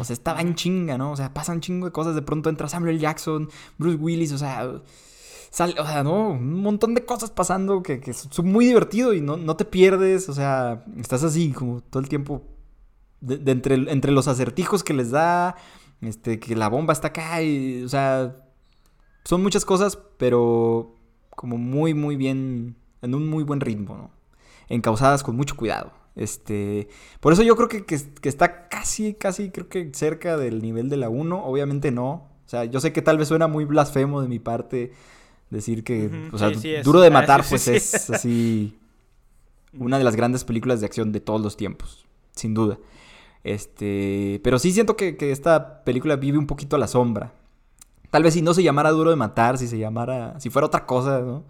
O sea, estaba en chinga, ¿no? O sea, pasan chingo de cosas. De pronto entra Samuel Jackson, Bruce Willis, o sea, o sea, no, un montón de cosas pasando que, que son muy divertido y no, no, te pierdes, o sea, estás así como todo el tiempo de, entre, entre los acertijos que les da, este, que la bomba está acá y, o sea, son muchas cosas, pero como muy, muy bien, en un muy buen ritmo, ¿no? Encausadas con mucho cuidado. Este, por eso yo creo que, que, que está casi, casi, creo que cerca del nivel de la 1. Obviamente no. O sea, yo sé que tal vez suena muy blasfemo de mi parte decir que, o sea, sí, sí es. Duro de Ah, Matar, pues es así una de las grandes películas de acción de todos los tiempos, sin duda. Este, pero sí siento que, que esta película vive un poquito a la sombra. Tal vez si no se llamara Duro de Matar, si se llamara, si fuera otra cosa, ¿no?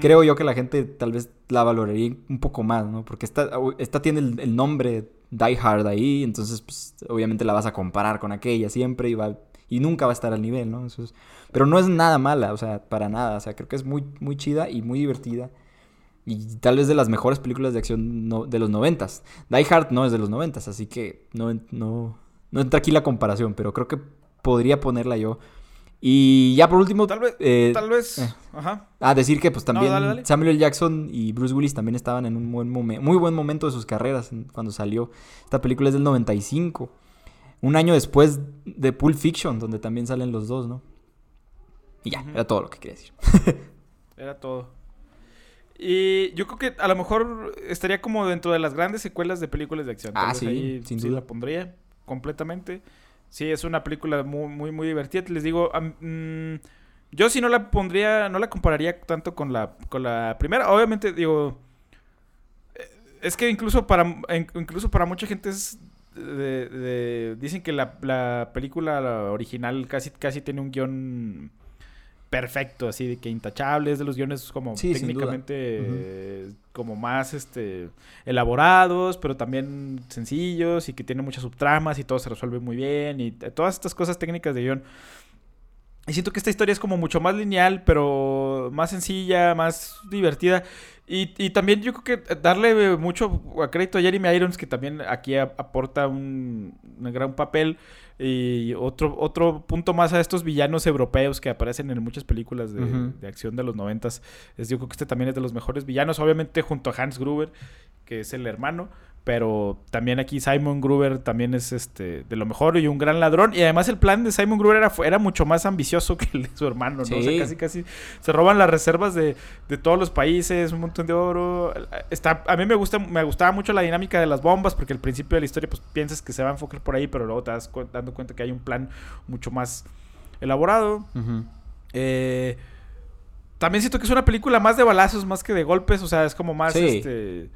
Creo yo que la gente tal vez la valoraría un poco más, ¿no? Porque esta, esta tiene el, el nombre Die Hard ahí, entonces pues, obviamente la vas a comparar con aquella siempre y, va, y nunca va a estar al nivel, ¿no? Eso es- pero no es nada mala, o sea, para nada, o sea, creo que es muy, muy chida y muy divertida. Y tal vez de las mejores películas de acción no- de los noventas. Die Hard no es de los noventas, así que no, no, no entra aquí la comparación, pero creo que podría ponerla yo. Y ya por último, Tal vez, eh, tal vez, eh. ajá. a decir que pues también dale, dale. Samuel L. Jackson y Bruce Willis también estaban en un buen momen- muy buen momento de sus carreras cuando salió. Esta película es del 95. Un año después de Pulp Fiction, donde también salen los dos, ¿no? Y ya, era todo lo que quería decir. Era todo. Y yo creo que a lo mejor estaría como dentro de las grandes secuelas de películas de acción. Ah, sí, ahí sin sí duda. la pondría completamente. Sí, es una película muy, muy, muy divertida. Les digo, mm, yo sí no la pondría, no la compararía tanto con la, con la primera. Obviamente, digo, eh, es que incluso para, incluso para mucha gente es de- de- dicen que la, la película la original casi, casi tiene un guion perfecto, así de que intachable, es de los guiones como Sí, técnicamente como más este elaborados, pero también sencillos y que tiene muchas subtramas y todo se resuelve muy bien y todas estas cosas técnicas de guion. Y siento que esta historia es como mucho más lineal, pero más sencilla, más divertida. Y, y también yo creo que darle mucho a crédito a Jeremy Irons, que también aquí aporta un, un gran papel. Y otro, otro punto más a estos villanos europeos que aparecen en muchas películas de, de acción de los noventas. Es, yo creo que este también es de los mejores villanos, obviamente junto a Hans Gruber, que es el hermano. Pero también aquí Simon Gruber también es este de lo mejor y un gran ladrón. Y además el plan de Simon Gruber era, era mucho más ambicioso que el de su hermano, ¿no? O sea, casi casi se roban las reservas de, de todos los países, un montón de oro. Está, a mí me gusta, me gustaba mucho la dinámica de las bombas, porque al principio de la historia pues piensas que se va a enfocar por ahí, pero luego te das cu- dando cuenta que hay un plan mucho más elaborado. Eh, también siento que es una película más de balazos, más que de golpes, o sea, es como más Sí. este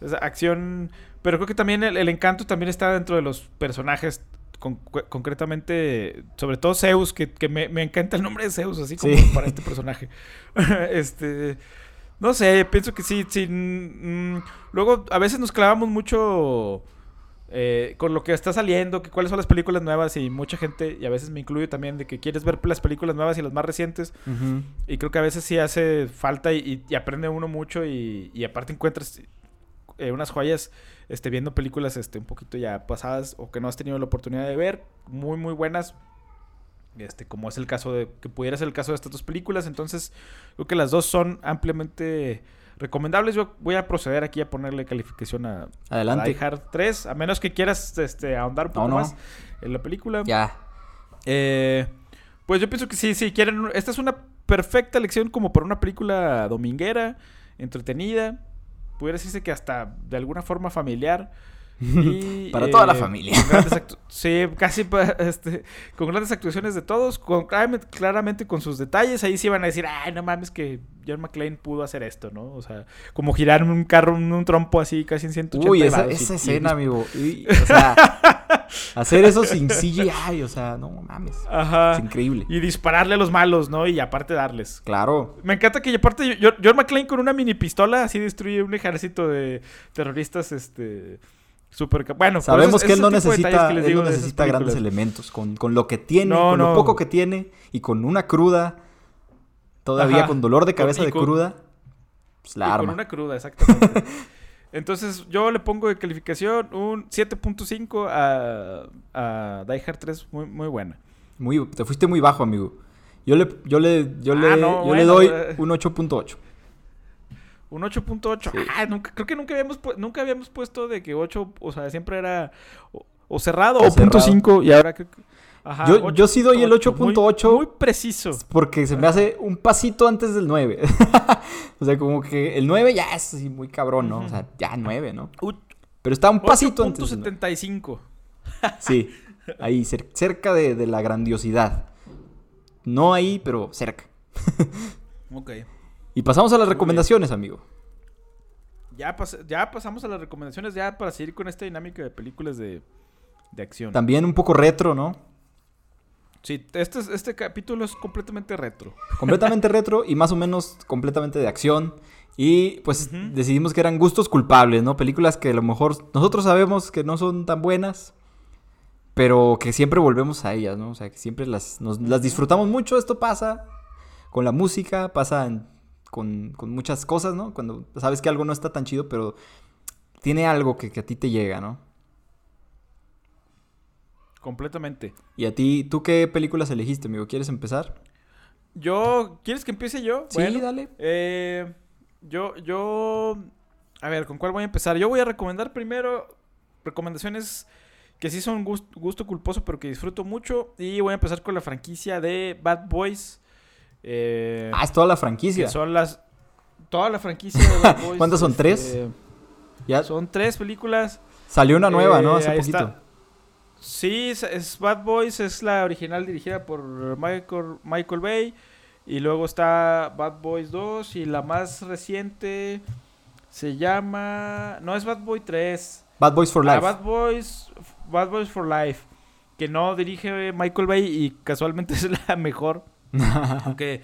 es acción, pero creo que también el, el encanto también está dentro de los personajes con- concretamente, sobre todo Zeus, que, que me, me encanta el nombre de Zeus, así como Sí. para este personaje. este, no sé, pienso que sí, sí. mm, luego, a veces nos clavamos mucho eh, con lo que está saliendo, que cuáles son las películas nuevas y mucha gente, y a veces me incluyo también, de que quieres ver las películas nuevas y las más recientes. Y creo que a veces sí hace falta y, y- y aprende uno mucho y, y aparte encuentras eh, unas joyas este, viendo películas este, un poquito ya pasadas o que no has tenido la oportunidad de ver, muy muy buenas. Este, como es el caso de que pudiera ser el caso de estas dos películas, entonces creo que las dos son ampliamente recomendables. Yo voy a proceder aquí a ponerle calificación a, a Adelante. Die Hard 3, a menos que quieras este, ahondar un poco No, no. más en la película. Ya. Eh, pues yo pienso que sí, sí, quieren. Esta es una perfecta elección como para una película dominguera, entretenida. Pudiera decirse que hasta de alguna forma familiar. Y, Para toda la eh, familia. sí, casi este, con grandes actuaciones de todos, con, claramente, con sus detalles. Ahí sí van a decir, ay, no mames, que John McClane pudo hacer esto, ¿no? O sea, como girar un carro, un, un trompo así casi en 180 Uy, esa, grados y- esa y- escena, amigo. Uy, o sea, hacer eso sin CGI, o sea, no mames. Ajá. Es increíble. Y dispararle a los malos, ¿no? Y aparte darles. Claro. Me encanta que aparte John McClane con una mini pistola así destruye un ejército de terroristas, este... Super... Bueno, Sabemos que él no necesita, que él no necesita grandes elementos. Con, con lo que tiene, No, con lo no. poco que tiene y con una cruda, todavía Ajá. con dolor de cabeza de con- cruda, pues la Y arma. Con una cruda, exactamente. Entonces yo le pongo de calificación un 7.5 a, a Die Hard 3, muy, muy buena. Muy, te fuiste muy bajo, amigo. Yo le, yo le, yo Ah, le, no, yo le doy eh. un 8.8. Un 8.8. Sí. Ah, nunca, creo que nunca habíamos, nunca habíamos puesto de que 8, o sea, siempre era o, o cerrado O o, cerrado. 5 y ahora creo que... Ajá, Yo- yo sí doy el 8.8, 8.8. Muy, muy preciso. Porque se me hace un pasito antes del 9. o sea, como que el 9 ya es así muy cabrón, ¿no? O sea, ya 9, ¿no? Pero está un pasito antes. del 9. 8.75. Sí, ahí, cer- cerca de, de la grandiosidad. No ahí, pero cerca. Ok. Y pasamos a las recomendaciones, amigo. Ya, pas- ya pasamos a las recomendaciones ya para seguir con esta dinámica de películas de, de acción. También un poco retro, ¿no? Sí, este, es- este capítulo es completamente retro. Completamente retro y más o menos completamente de acción. Y pues decidimos que eran gustos culpables, ¿no? Películas que a lo mejor nosotros sabemos que no son tan buenas, pero que siempre volvemos a ellas, ¿no? O sea, que siempre las, nos- las disfrutamos mucho. Esto pasa con la música, pasa en- con, con muchas cosas, ¿no? Cuando sabes que algo no está tan chido, pero tiene algo que, que a ti te llega, ¿no? Completamente. Y a ti, ¿tú qué películas elegiste, amigo? ¿Quieres empezar? Yo, ¿quieres que empiece yo? Sí, Bueno, dale. eh, yo, yo, a ver, ¿con cuál voy a empezar? Yo voy a recomendar primero recomendaciones que sí son gust- gusto culposo, pero que disfruto mucho. Y voy a empezar con la franquicia de Bad Boys. Eh, Ah, es toda la franquicia. son las, toda la franquicia de Bad Boys. ¿Cuántas son? este, ¿Tres? Ya Son tres películas. salió una nueva, ¿no? Eh, Hace poquito. está. Sí, es, es Bad Boys, es la original dirigida por Michael, Michael Bay. Y luego está Bad Boys 2 y la más reciente se llama... No es Bad Boy 3. Bad Boys for Ah, Life. Bad Boys, Bad Boys for Life. Que no dirige Michael Bay y casualmente es la mejor. Aunque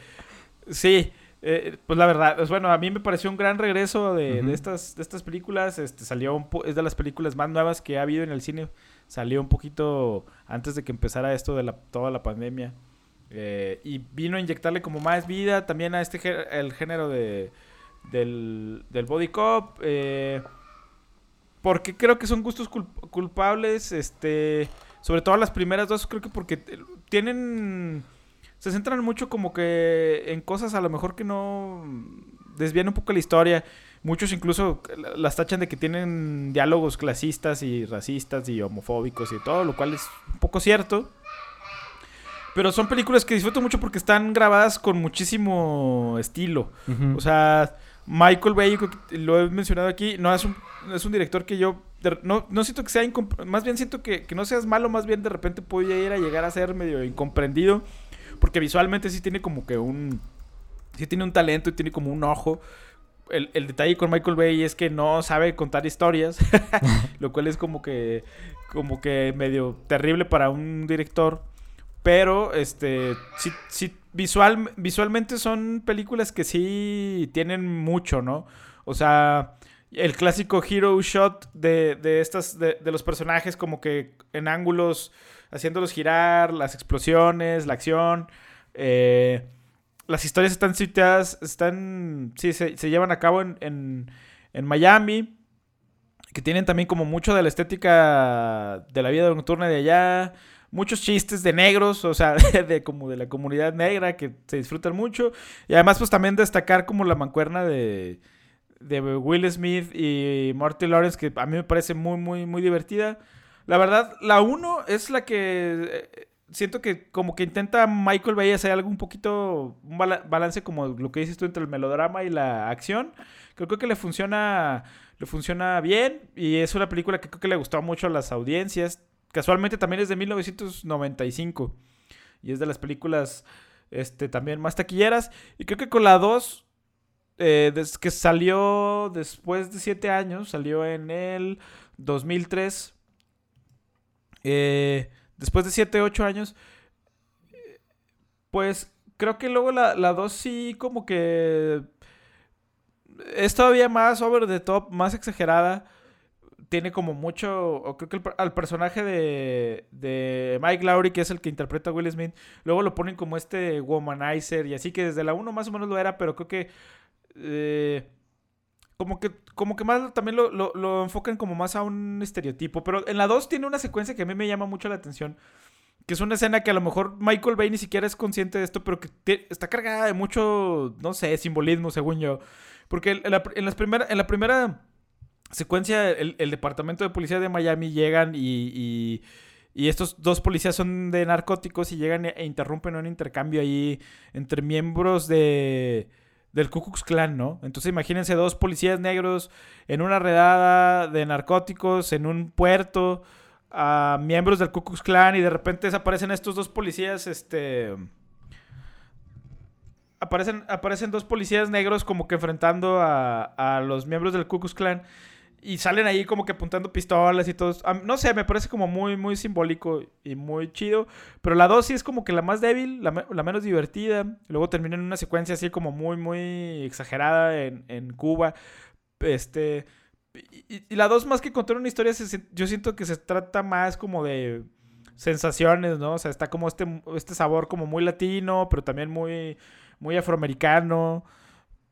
sí, eh, pues la verdad, pues bueno, a mí me pareció un gran regreso de, de estas, de estas películas. Este salió un po- es de las películas más nuevas que ha habido en el cine. Salió un poquito antes de que empezara esto de la, toda la pandemia. Eh, y vino a inyectarle como más vida también a este el género de del, del body cop. eh, porque creo que son gustos culp- culpables. Este. Sobre todo las primeras dos, creo que porque tienen. Se centran mucho como que en cosas a lo mejor que no desvían un poco la historia. Muchos incluso la- las tachan de que tienen diálogos clasistas y racistas y homofóbicos y todo, lo cual es un poco cierto. Pero son películas que disfruto mucho porque están grabadas con muchísimo estilo. O sea, Michael Bay, lo he mencionado aquí, no es un, es un director que yo... no, no siento que sea... Más bien siento que, que no seas malo, más bien de repente puede ir a llegar a ser medio incomprendido. Porque visualmente sí tiene como que un... Sí tiene un talento y tiene como un ojo. El, el detalle con Michael Bay es que no sabe contar historias. lo cual es como que... Como que medio terrible para un director. Pero, este, sí, sí, visual, visualmente son películas que sí tienen mucho, ¿no? O sea, el clásico hero shot de, de estas, de, de los personajes como que en ángulos, haciéndolos girar, las explosiones, la acción, eh, las historias están situadas, están, sí, se, llevan a cabo en, en, en Miami, que tienen también como mucho de la estética de la vida nocturna de allá, muchos chistes de negros, o sea, de, como de la comunidad negra que se disfrutan mucho. Y además, pues también destacar como la mancuerna de, de Will Smith y Marty Lawrence, que a mí me parece muy, muy, muy divertida. La verdad, la uno es la que eh, siento que como que intenta Michael Bay hacer algo un poquito, un bala- balance como lo que dices tú entre el melodrama y la acción. Creo, que le funciona, le funciona bien y es una película que creo que le gustó mucho a las audiencias. Casualmente también es de 1995 y es de las películas este, también más taquilleras. Y creo que con la 2, eh, que salió después de 7 años, salió en el 2003. Eh, después de 7, 8 años, pues creo que luego la, la 2 sí como que es todavía más over the top, más exagerada. Tiene como mucho, o creo que el al personaje de, de Mike Lowry, que es el que interpreta a Will Smith, luego lo ponen como este womanizer y así que desde la 1 más o menos lo era, pero creo que eh, como que como que más también lo, lo- lo enfocan como más a un estereotipo, pero en la 2 tiene una secuencia que a mí me llama mucho la atención, que es una escena que a lo mejor Michael Bay ni siquiera es consciente de esto, pero que está cargada de mucho, no sé, simbolismo, según yo. Porque en la, las primera, en la primera secuencia, el, el departamento de policía de Miami llegan y, y, y estos dos policías son de narcóticos y llegan e interrumpen un intercambio ahí entre miembros de del Ku Klux Klan, ¿no? Entonces imagínense dos policías negros en una redada de narcóticos en un puerto a miembros del Ku Klux Klan y de repente desaparecen estos dos policías, este... Aparecen, aparecen dos policías negros como que enfrentando a, a los miembros del Ku Klux Klan y salen ahí como que apuntando pistolas y todo. No sé, me parece como muy, muy simbólico y muy chido. Pero la 2 sí es como que la más débil, la, menos divertida. Luego termina en una secuencia así como muy, muy exagerada en, Cuba. Este. Y, la 2 más que contar una historia, yo siento que se trata más como de sensaciones, ¿no? O sea, está como este, este sabor como muy latino, pero también muy, muy afroamericano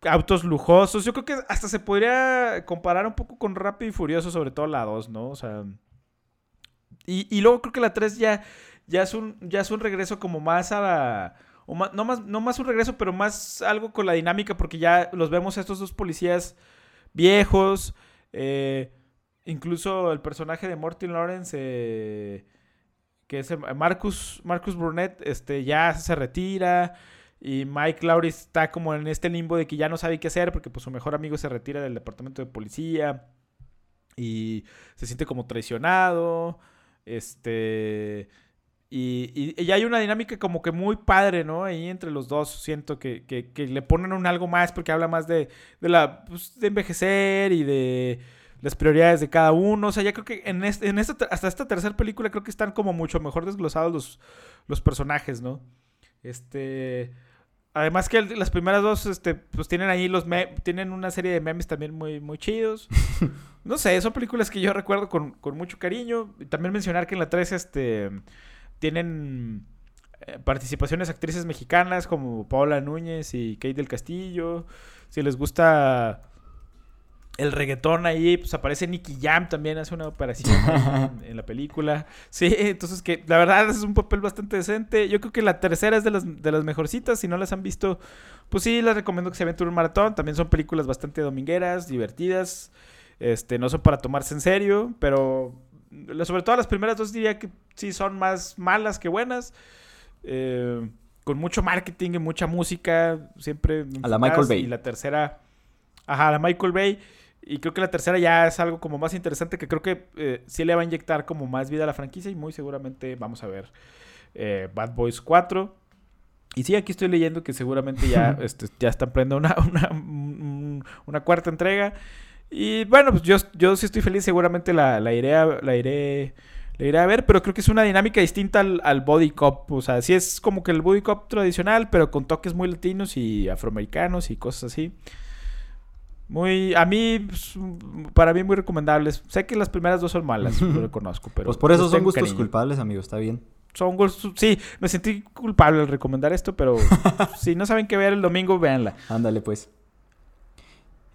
autos lujosos. Yo creo que hasta se podría comparar un poco con Rápido y Furioso, sobre todo la 2, ¿no? O sea. Y, luego creo que la 3 ya, ya, es un, ya es un regreso como más a la. no, más, no más un regreso, pero más algo con la dinámica, porque ya los vemos a estos dos policías viejos. Eh, incluso el personaje de Martin Lawrence, eh, que es Marcus, Marcus Burnett, este, ya se retira. Y Mike Lowry está como en este limbo de que ya no sabe qué hacer porque pues su mejor amigo se retira del departamento de policía y se siente como traicionado. Este... Y, y, hay una dinámica como que muy padre, ¿no? Ahí entre los dos siento que, le ponen un algo más porque habla más de, de la, pues, de envejecer y de las prioridades de cada uno. O sea, ya creo que en, este, en esta, hasta esta tercera película creo que están como mucho mejor desglosados los, los personajes, ¿no? Este... Además que las primeras dos, este, pues tienen ahí los tienen una serie de memes también muy, muy chidos. no sé, son películas que yo recuerdo con, mucho cariño. Y también mencionar que en la 3, este, tienen eh, participaciones actrices mexicanas como Paola Núñez y Kate del Castillo. Si les gusta el reggaetón ahí, pues aparece Nicky Jam también, hace una operación en, la película. Sí, entonces que la verdad es un papel bastante decente. Yo creo que la tercera es de las, de las mejorcitas, si no las han visto, pues sí, les recomiendo que se aventuren un maratón. También son películas bastante domingueras, divertidas, este, no son para tomarse en serio, pero sobre todo las primeras dos diría que sí son más malas que buenas. Eh, con mucho marketing y mucha música, siempre... A la Michael Bay. Y la tercera... Ajá, a la Michael Bay. Y creo que la tercera ya es algo como más interesante que creo que eh, sí le va a inyectar como más vida a la franquicia y muy seguramente vamos a ver eh, Bad Boys 4. Y sí, aquí estoy leyendo que seguramente ya, este, ya están prendiendo una, una, una, cuarta entrega. Y bueno, pues yo, yo sí estoy feliz, seguramente la, la, iré a, la, iré, la iré a ver, pero creo que es una dinámica distinta al, al body cop. O sea, sí es como que el body cop tradicional, pero con toques muy latinos y afroamericanos y cosas así. Muy, a mí, pues, para mí muy recomendables. Sé que las primeras dos son malas, lo reconozco, pero... Pues por eso son gustos culpables, amigo, está bien. Son gustos, sí, me sentí culpable al recomendar esto, pero si no saben qué ver el domingo, véanla. Ándale, pues.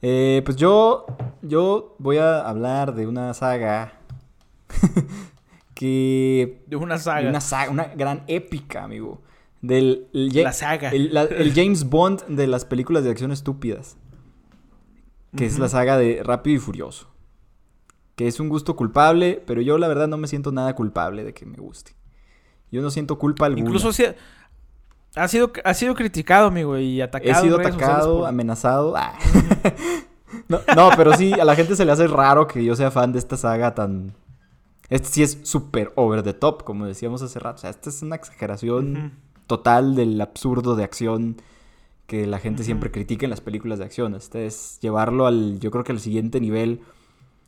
Eh, pues yo, yo voy a hablar de una saga que... De una saga. Una saga, una gran épica, amigo. Del... la saga. el James Bond de las películas de acción estúpidas que es la saga de Rápido y Furioso. Que es un gusto culpable, pero yo la verdad no me siento nada culpable de que me guste. Yo no siento culpa alguna. Incluso ha sido, ha sido criticado, amigo, y atacado. He sido atacado, amenazado. Ah. no, pero sí, a la gente se le hace raro que yo sea fan de esta saga tan... Este sí es súper over the top, como decíamos hace rato. O sea, esta es una exageración total del absurdo de acción que la gente siempre critica en las películas de acción. Este es llevarlo al, yo creo que al siguiente nivel,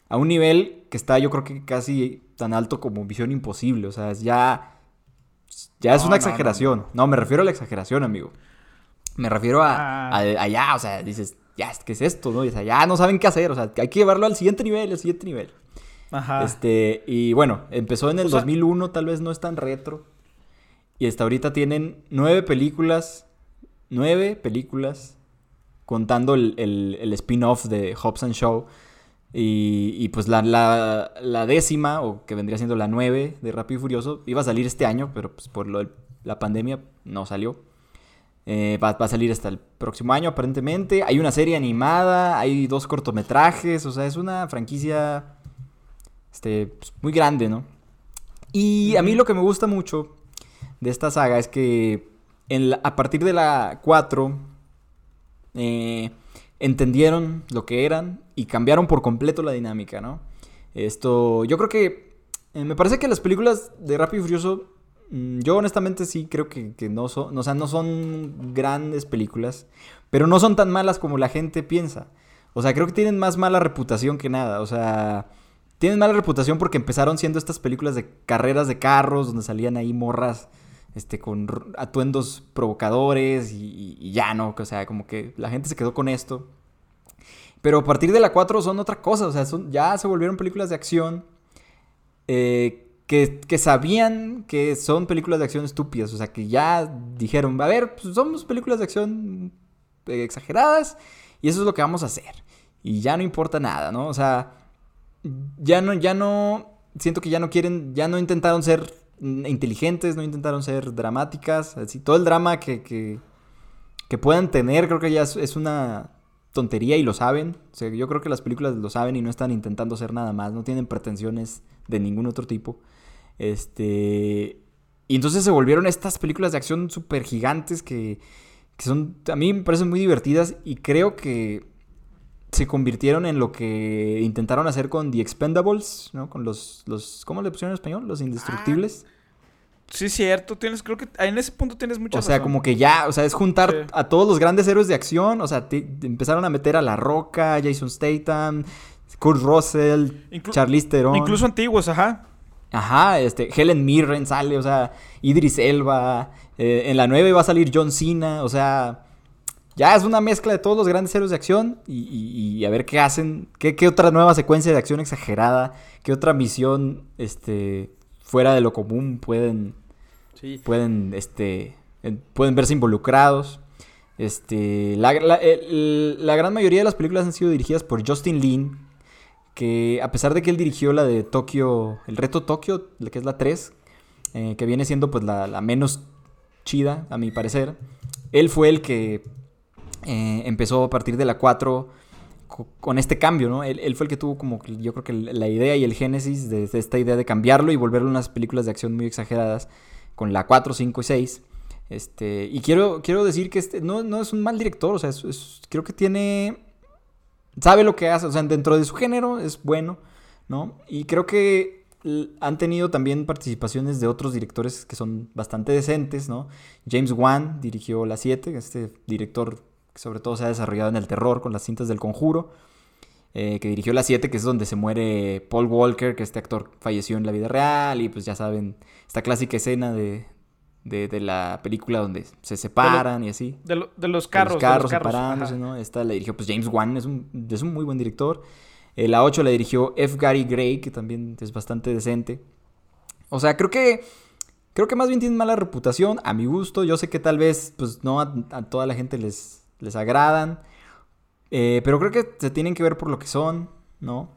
a un nivel que está yo creo que casi tan alto como Visión Imposible. O sea, es ya, ya es una exageración. No, me refiero a la exageración, amigo. Me refiero a, ah. allá, o sea, dices, ya, ¿qué es esto? ¿no? Y o sea, ya no saben qué hacer, o sea, hay que llevarlo al siguiente nivel, al siguiente nivel. Ajá. Este, y bueno, empezó en el 2001, tal vez no es tan retro. Y hasta ahorita tienen nueve películas nueve películas, contando el, el, spin-off de Hobbs and Show. Y, pues la, la, décima, o que vendría siendo la nueve de Rápido y Furioso, iba a salir este año, pero pues por lo, la pandemia no salió. Eh, va, a salir hasta el próximo año aparentemente. Hay una serie animada, hay dos cortometrajes, o sea, es una franquicia este, pues, muy grande, ¿no? Y a mí lo que me gusta mucho de esta saga es que a partir de la 4 eh, entendieron lo que eran y cambiaron por completo la dinámica, ¿no? Esto, yo creo que eh, me parece que las películas de Rápido y Furioso, mm, yo honestamente sí creo que, no son, o sea, no son grandes películas, pero no son tan malas como la gente piensa. O sea, creo que tienen más mala reputación que nada. O sea, tienen mala reputación porque empezaron siendo estas películas de carreras de carros donde salían ahí morras este, con atuendos provocadores y, ya, ¿no? O sea, como que la gente se quedó con esto. Pero a partir de la 4 son otra cosa, o sea, son, ya se volvieron películas de acción eh, que, sabían que son películas de acción estúpidas, o sea, que ya dijeron, a ver, pues somos películas de acción eh, exageradas y eso es lo que vamos a hacer. Y ya no importa nada, ¿no? O sea, ya no, ya no, siento que ya no quieren, ya no intentaron ser inteligentes, no intentaron ser dramáticas. Así, todo el drama que, que, puedan tener, creo que ya es, una tontería y lo saben. O sea, yo creo que las películas lo saben y no están intentando hacer nada más. No tienen pretensiones de ningún otro tipo. Este. Y entonces se volvieron estas películas de acción súper gigantes que, que son. A mí me parecen muy divertidas y creo que se convirtieron en lo que intentaron hacer con The Expendables, ¿no? Con los, los ¿cómo le pusieron en español? Los indestructibles. Ah, sí, cierto, tienes, creo que en ese punto tienes mucha O sea, como que ya, o sea, es juntar a todos los grandes héroes de acción, o sea, empezaron a meter a La Roca, Jason Statham, Kurt Russell, Charlize Theron. Incluso antiguos, ajá. Ajá, este, Helen Mirren sale, o sea, Idris Elba, eh, en la 9 va a salir John Cena, o sea, ya es una mezcla de todos los grandes héroes de acción y, a ver qué hacen, qué, otra nueva secuencia de acción exagerada, qué otra misión este, fuera de lo común pueden, pueden, este, pueden verse involucrados. Este, la, gran mayoría de las películas han sido dirigidas por Justin Lin, que a pesar de que él dirigió la de Tokio, el reto Tokio, que es la 3, eh, que viene siendo pues la, la menos chida, a mi parecer, él fue el que eh, empezó a partir de la 4 con este cambio, ¿no? Él, fue el que tuvo como, yo creo que la idea y el génesis de, esta idea de cambiarlo y volverlo unas películas de acción muy exageradas con la 4, 5 y 6. Este, y quiero, quiero decir que este no, no es un mal director, o sea, creo que tiene... Sabe lo que hace, o sea, dentro de su género es bueno, ¿no? Y creo que han tenido también participaciones de otros directores que son bastante decentes, ¿no? James Wan dirigió La 7, este director que sobre todo se ha desarrollado en el terror con las cintas del conjuro, eh, que dirigió la 7, que es donde se muere Paul Walker, que este actor falleció en la vida real, y pues ya saben, esta clásica escena de, de, la película donde se separan y así. De, los carros. los carros, separándose, ¿no? Esta la dirigió pues James Wan, es un, es un muy buen director. Eh, la 8 la dirigió F. Gary Gray, que también es bastante decente. O sea, creo que... Creo que más bien tiene mala reputación, a mi gusto. Yo sé que tal vez, pues no a toda la gente les, les agradan. Eh, pero creo que se tienen que ver por lo que son, ¿no?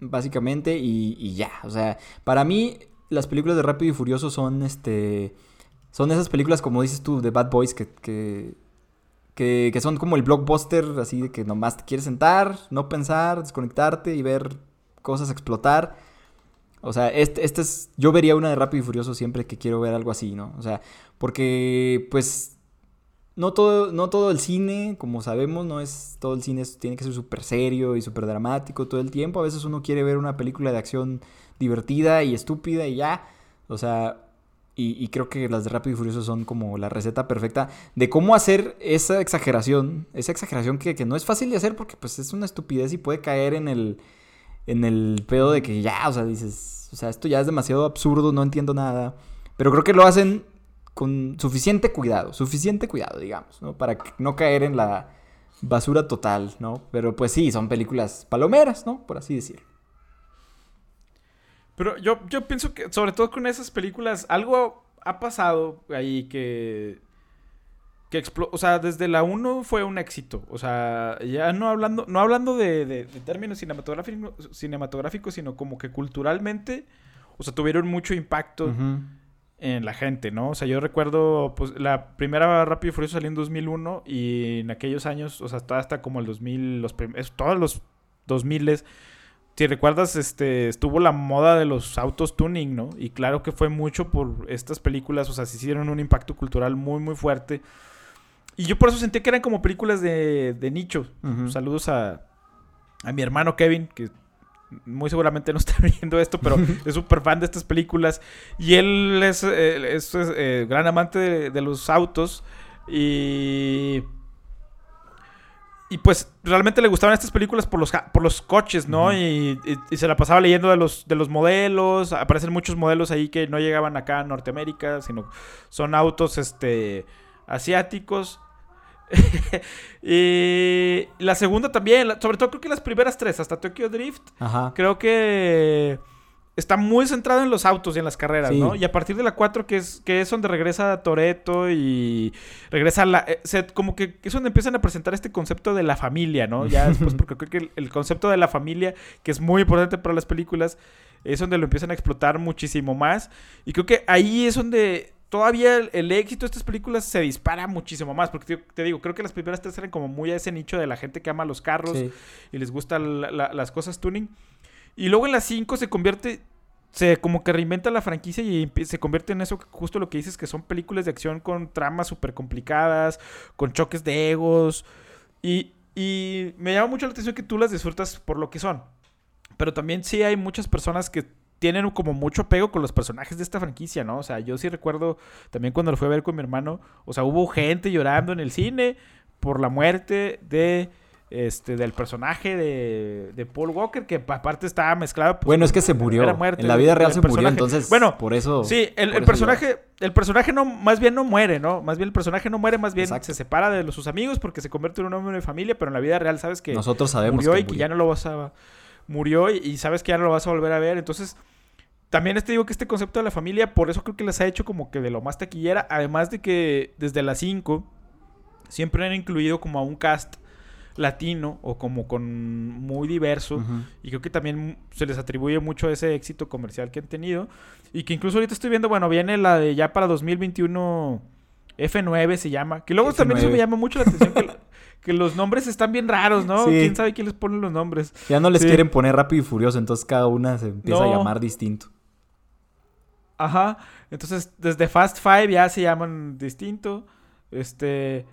Básicamente, y, ya. O sea, para mí, las películas de Rápido y Furioso son este. Son esas películas, como dices tú, de Bad Boys, que, que, que, son como el blockbuster, así de que nomás te quieres sentar, no pensar, desconectarte y ver cosas explotar. O sea, este, este es. Yo vería una de Rápido y Furioso siempre que quiero ver algo así, ¿no? O sea, porque, pues no todo, no todo el cine, como sabemos, no es todo el cine tiene que ser súper serio y súper dramático todo el tiempo. A veces uno quiere ver una película de acción divertida y estúpida y ya. O sea, y, creo que las de Rápido y Furioso son como la receta perfecta de cómo hacer esa exageración. Esa exageración que, que, no es fácil de hacer porque pues es una estupidez y puede caer en el, en el pedo de que ya, o sea, dices, o sea, esto ya es demasiado absurdo, no entiendo nada. Pero creo que lo hacen con suficiente cuidado, suficiente cuidado, digamos, ¿no? Para no caer en la basura total, ¿no? Pero pues sí, son películas palomeras, ¿no? Por así decirlo. Pero yo, yo pienso que, sobre todo con esas películas, algo ha pasado ahí que. que o sea, desde la 1 fue un éxito. O sea, ya no hablando, no hablando de, términos cinematográficos, cinematográficos, sino como que culturalmente, o sea, tuvieron mucho impacto en la gente, ¿no? O sea, yo recuerdo, pues, la primera Rápido y Furioso salió en 2001 y en aquellos años, o sea, hasta como el 2000, los todos los 2000 si recuerdas, este, estuvo la moda de los autos tuning, ¿no? Y claro que fue mucho por estas películas, o sea, se hicieron un impacto cultural muy, muy fuerte. Y yo por eso sentí que eran como películas de, de nicho. Saludos a, a mi hermano Kevin, que muy seguramente no está viendo esto, pero es súper fan de estas películas. Y él es, eh, es, eh, gran amante de, de los autos. Y. Y pues realmente le gustaban estas películas por los, por los coches, ¿no? Ujú. y, y- y se la pasaba leyendo de los, de los modelos. Aparecen muchos modelos ahí que no llegaban acá a Norteamérica, sino son autos este, asiáticos. y la segunda también, sobre todo creo que las primeras tres, hasta Tokyo Drift, Ajá. creo que está muy centrado en los autos y en las carreras, Sí. ¿no? Y a partir de la 4, que es, que es donde regresa Toreto y regresa la... eh, se- como que es donde empiezan a presentar este concepto de la familia, ¿no? Ya después, porque creo que el, el concepto de la familia, que es muy importante para las películas, es donde lo empiezan a explotar muchísimo más. Y creo que ahí es donde todavía el, el éxito de estas películas se dispara muchísimo más. Porque te, te digo, creo que las primeras tres eran como muy a ese nicho de la gente que ama los carros Sí. y les gustan la- la- las cosas tuning. Y luego en las 5 se convierte, se como que reinventa la franquicia y se convierte en eso, que- justo lo que dices, que son películas de acción con tramas súper complicadas, con choques de egos. Y, y me llama mucho la atención que tú las disfrutas por lo que son. Pero también sí hay muchas personas que tienen como mucho apego con los personajes de esta franquicia, ¿no? O sea, yo sí recuerdo también cuando lo fui a ver con mi hermano, o sea, hubo gente llorando en el cine por la muerte de este del personaje de, de Paul Walker, que pa- aparte estaba mezclado. pues, Bueno, es que se murió. muerte En la vida real se murió, entonces Bueno, por eso. Sí, el, el personaje, el personaje no, más bien no muere, ¿no? Más bien el personaje no muere, más bien Exacto. se separa de los, sus amigos porque se convierte en un hombre de familia, pero en la vida real sabes que Nosotros sabemos murió que y que murió. ya no lo vas a murió y, y sabes que ya no lo vas a volver a ver, entonces también te digo que este concepto de la familia, por eso creo que les ha hecho como que de lo más taquillera, además de que desde las 5 siempre han incluido como a un cast latino o como con muy diverso y creo que también se les atribuye mucho ese éxito comercial que han tenido. Y que incluso ahorita estoy viendo, bueno, viene la de ya para 2021 F9 se llama. Que luego también eso F9. me llama mucho la atención que, que los nombres están bien raros, ¿no? Sí. ¿Quién sabe quién les pone los nombres? Ya no les Sí. quieren poner rápido y furioso, entonces cada una se empieza No. a llamar distinto. Ajá. Entonces, desde Fast Five ya se llaman distinto. Este.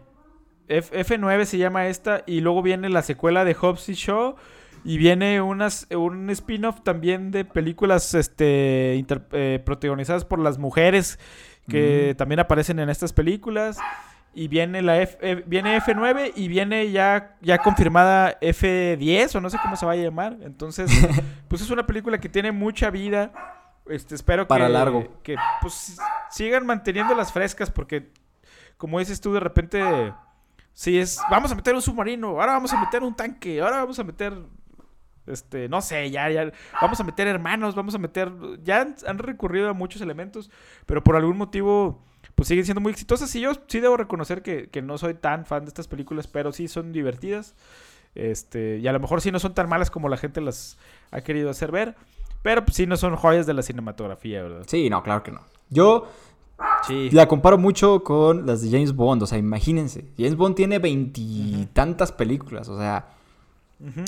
F- F9 se llama esta. Y luego viene la secuela de Hobbs y Shaw. Y viene unas, un spin-off también de películas este, inter- eh, protagonizadas por las mujeres que Mm. también aparecen en estas películas. Y viene la F, eh, viene F9 y viene ya, ya confirmada F10 o no sé cómo se va a llamar. Entonces, pues es una película que tiene mucha vida. Este, espero Para que, largo. que pues sigan manteniéndolas frescas porque como dices tú de repente si es vamos a meter un submarino, ahora vamos a meter un tanque, ahora vamos a meter este, no sé, ya, ya vamos a meter hermanos, vamos a meter ya han, han recurrido a muchos elementos, pero por algún motivo pues siguen siendo muy exitosas y yo sí debo reconocer que, que no soy tan fan de estas películas, pero sí son divertidas. Este, y a lo mejor sí no son tan malas como la gente las ha querido hacer ver. Pero pues sí no son joyas de la cinematografía, ¿verdad? Sí, no, claro que no. Yo Sí. la comparo mucho con las de James Bond, o sea, imagínense. James Bond tiene veintitantas películas, o sea,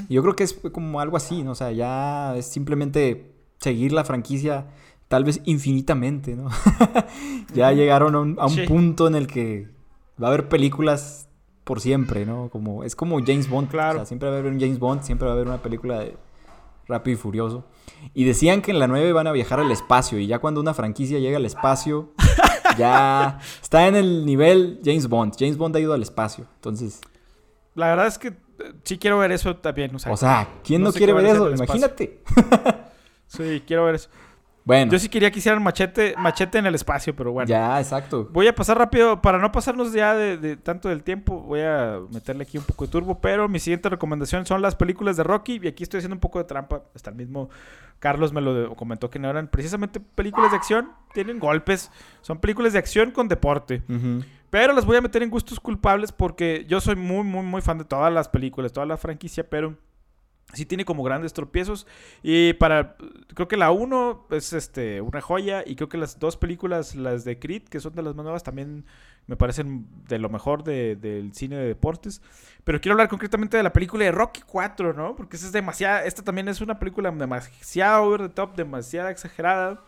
yo creo que es como algo así, ¿no? O sea, ya es simplemente seguir la franquicia tal vez infinitamente, ¿no? ya llegaron a un, a un Sí. punto en el que va a haber películas por siempre, ¿no? Como, es como James Bond. Claro. O sea, siempre va a haber un James Bond, siempre va a haber una película de Rápido y Furioso. Y decían que en la 9 van a viajar al espacio. Y ya cuando una franquicia llega al espacio, ya está en el nivel James Bond. James Bond ha ido al espacio. Entonces, La verdad es que eh, sí quiero ver eso también. O sea, o sea, ¿quién no no, sé quiere ver eso? Imagínate. sí, quiero ver eso. Bueno, Yo sí quería que hicieran machete, machete en el espacio, pero bueno. ya, exacto. Voy a pasar rápido, para no pasarnos ya de, de tanto del tiempo, voy a meterle aquí un poco de turbo, pero mi siguiente recomendación son las películas de Rocky, y aquí estoy haciendo un poco de trampa, hasta el mismo Carlos me lo comentó que no eran precisamente películas de acción, tienen golpes, son películas de acción con deporte, pero las voy a meter en gustos culpables porque yo soy muy, muy, muy fan de todas las películas, toda la franquicia, pero sí tiene como grandes tropiezos. Y para. Creo que la 1 es este, una joya. Y creo que las dos películas, las de Creed, que son de las más nuevas, también Me parecen de lo mejor de- del cine de deportes. Pero quiero hablar concretamente de la película de Rocky 4, ¿no? Porque esa es demasiada. Esta también es una película demasiado over the top, demasiado exagerada.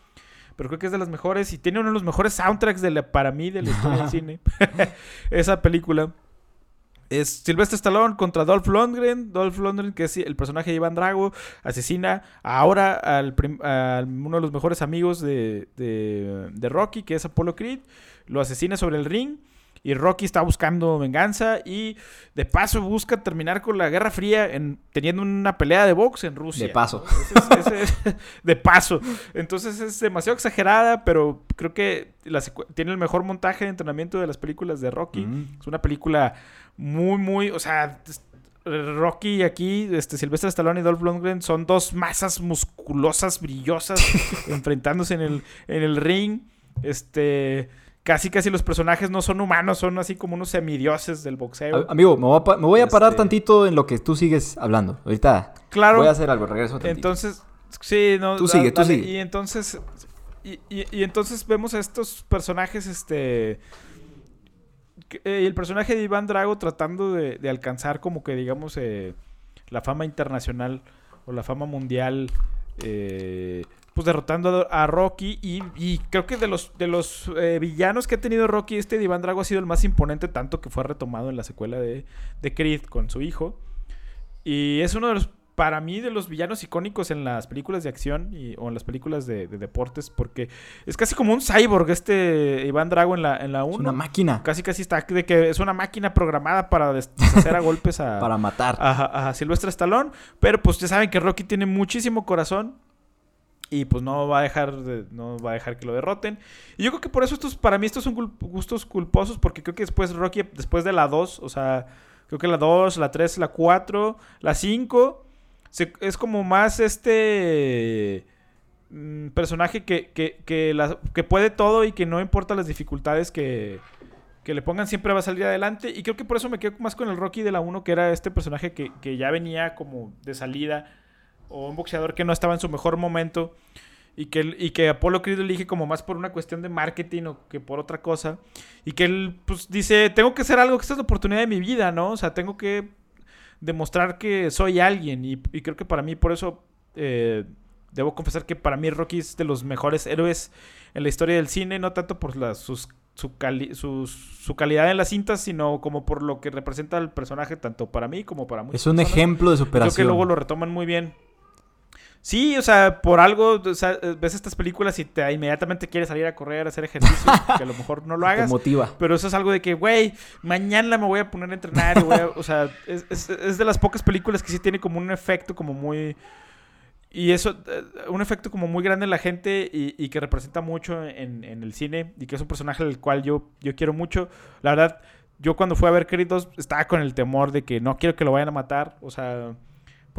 Pero creo que es de las mejores y tiene uno de los mejores soundtracks de la- para mí de la historia del cine. esa película. Es Sylvester Stallone contra Dolph Lundgren. Dolph Lundgren, que es el personaje de Iván Drago, asesina ahora al a uno de los mejores amigos de, de- de Rocky, que es Apollo Creed. Lo asesina sobre el ring. Y Rocky está buscando venganza y de paso busca terminar con la Guerra Fría en, teniendo una pelea de box en Rusia. De paso. ¿no? Ese es- ese es- de paso. Entonces es demasiado exagerada, pero creo que la tiene el mejor montaje de entrenamiento de las películas de Rocky. Mm. Es una película muy, muy, o sea, Rocky aquí, este Silvestre Stallone y Dolph Lundgren son dos masas musculosas, brillosas, enfrentándose en el, en el ring. Este, casi, casi los personajes no son humanos, son así como unos semidioses del boxeo. Amigo, me voy a, pa- me voy a parar Este- tantito en lo que tú sigues hablando. Ahorita claro. voy a hacer algo, regreso tantito. Entonces, sí, no. Tú sigue, tú sigue. Y entonces. Y, y- y entonces vemos a estos personajes, este. eh, el personaje de Iván Drago tratando de, de alcanzar como que digamos eh, la fama internacional o la fama mundial eh, pues derrotando a, Rocky y, y creo que de los de los eh, villanos que ha tenido Rocky este de Iván Drago ha sido el más imponente tanto que fue retomado en la secuela de, de Creed con su hijo y es uno de los para mí de los villanos icónicos en las películas de acción y, o en las películas de, de deportes porque es casi como un cyborg este Iván Drago en la en la 1 es una máquina casi casi está de que es una máquina programada para deshacer a golpes a, para matar. a, a Silvestre Stallone. Pero pues ya saben que Rocky tiene muchísimo corazón. Y pues no va a dejar de- no va a dejar que lo derroten. Y yo creo que por eso estos, para mí estos son gustos culposos. Porque creo que después Rocky, después de la 2, o sea, creo que la 2, la 3, la 4, la 5, se- es como más este mm, personaje que, que, que, la- que puede todo y que no importa las dificultades que, que le pongan siempre va a salir adelante. Y creo que por eso me quedo más con el Rocky de la 1, que era este personaje que, que ya venía como de salida, o un boxeador que no estaba en su mejor momento, y que, y que Apolo Creed lo elige como más por una cuestión de marketing o que por otra cosa. Y que él pues dice, tengo que hacer algo, que esta es la oportunidad de mi vida, ¿no? O sea, tengo que demostrar que soy alguien. Y, y creo que para mí por eso... eh, Debo confesar que para mí Rocky es de los mejores héroes en la historia del cine, no tanto por la- sus, su, cali- sus- su calidad en las cintas, sino como por lo que representa el personaje, tanto para mí como para muchos. es un ejemplo de Creo superación. que luego lo retoman muy bien. Sí, o sea, por algo, o sea, ves estas películas y te inmediatamente quieres salir a correr, a hacer ejercicio, que a lo mejor no lo Te hagas. motiva. Pero eso es algo de que, güey, mañana me voy a poner a entrenar. y voy a- o sea, es, es- es de las pocas películas que sí tiene como un efecto como muy... Y eso, eh, un efecto como muy grande en la gente y, y que representa mucho en, en el cine y que es un personaje del cual yo, yo quiero mucho. La verdad, yo cuando fui a ver Creed 2 estaba con el temor de que no quiero que lo vayan a matar. O sea,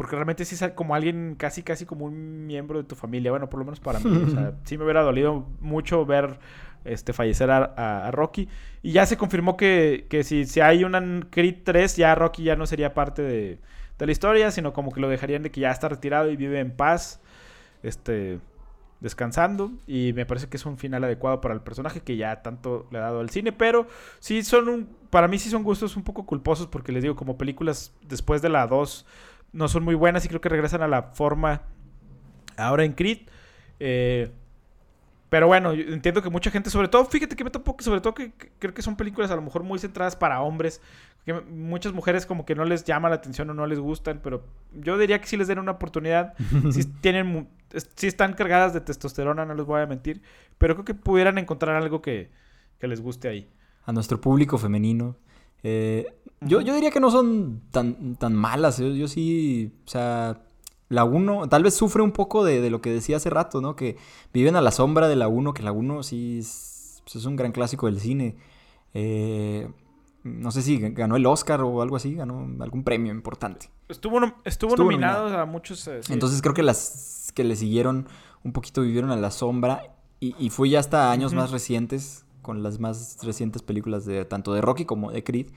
porque realmente sí es como alguien casi, casi como un miembro de tu familia. Bueno, por lo menos para mí. O sea, sí me hubiera dolido mucho ver este, fallecer a, a- a Rocky. Y ya se confirmó que, que si, si hay una Creed 3, ya Rocky ya no sería parte de, de la historia, sino como que lo dejarían de que ya está retirado y vive en paz, este, descansando. Y me parece que es un final adecuado para el personaje que ya tanto le ha dado al cine. Pero sí son un, para mí sí son gustos un poco culposos porque les digo, como películas después de la 2 no son muy buenas y creo que regresan a la forma ahora en Creed. Eh, pero bueno, yo entiendo que mucha gente, sobre todo, fíjate que me topo que sobre todo que, que creo que son películas a lo mejor muy centradas para hombres, que muchas mujeres como que no les llama la atención o no les gustan, pero yo diría que sí les den una oportunidad, si tienen, sí están cargadas de testosterona, no les voy a mentir, pero creo que pudieran encontrar algo que, que les guste ahí. a nuestro público femenino. Eh, yo, yo diría que no son tan, tan malas. Yo, yo sí, o sea, la 1 tal vez sufre un poco de, de lo que decía hace rato, ¿no? Que viven a la sombra de la 1, que la 1 sí es, pues es un gran clásico del cine. Eh, no sé si ganó el Oscar o algo así, ganó algún premio importante. Estuvo, nom- estuvo, Estuvo nominado a muchos... eh, sí. Entonces creo que las que le siguieron un poquito vivieron a la sombra y, y fue ya hasta años más recientes, con las más recientes películas de tanto de Rocky como de Creed,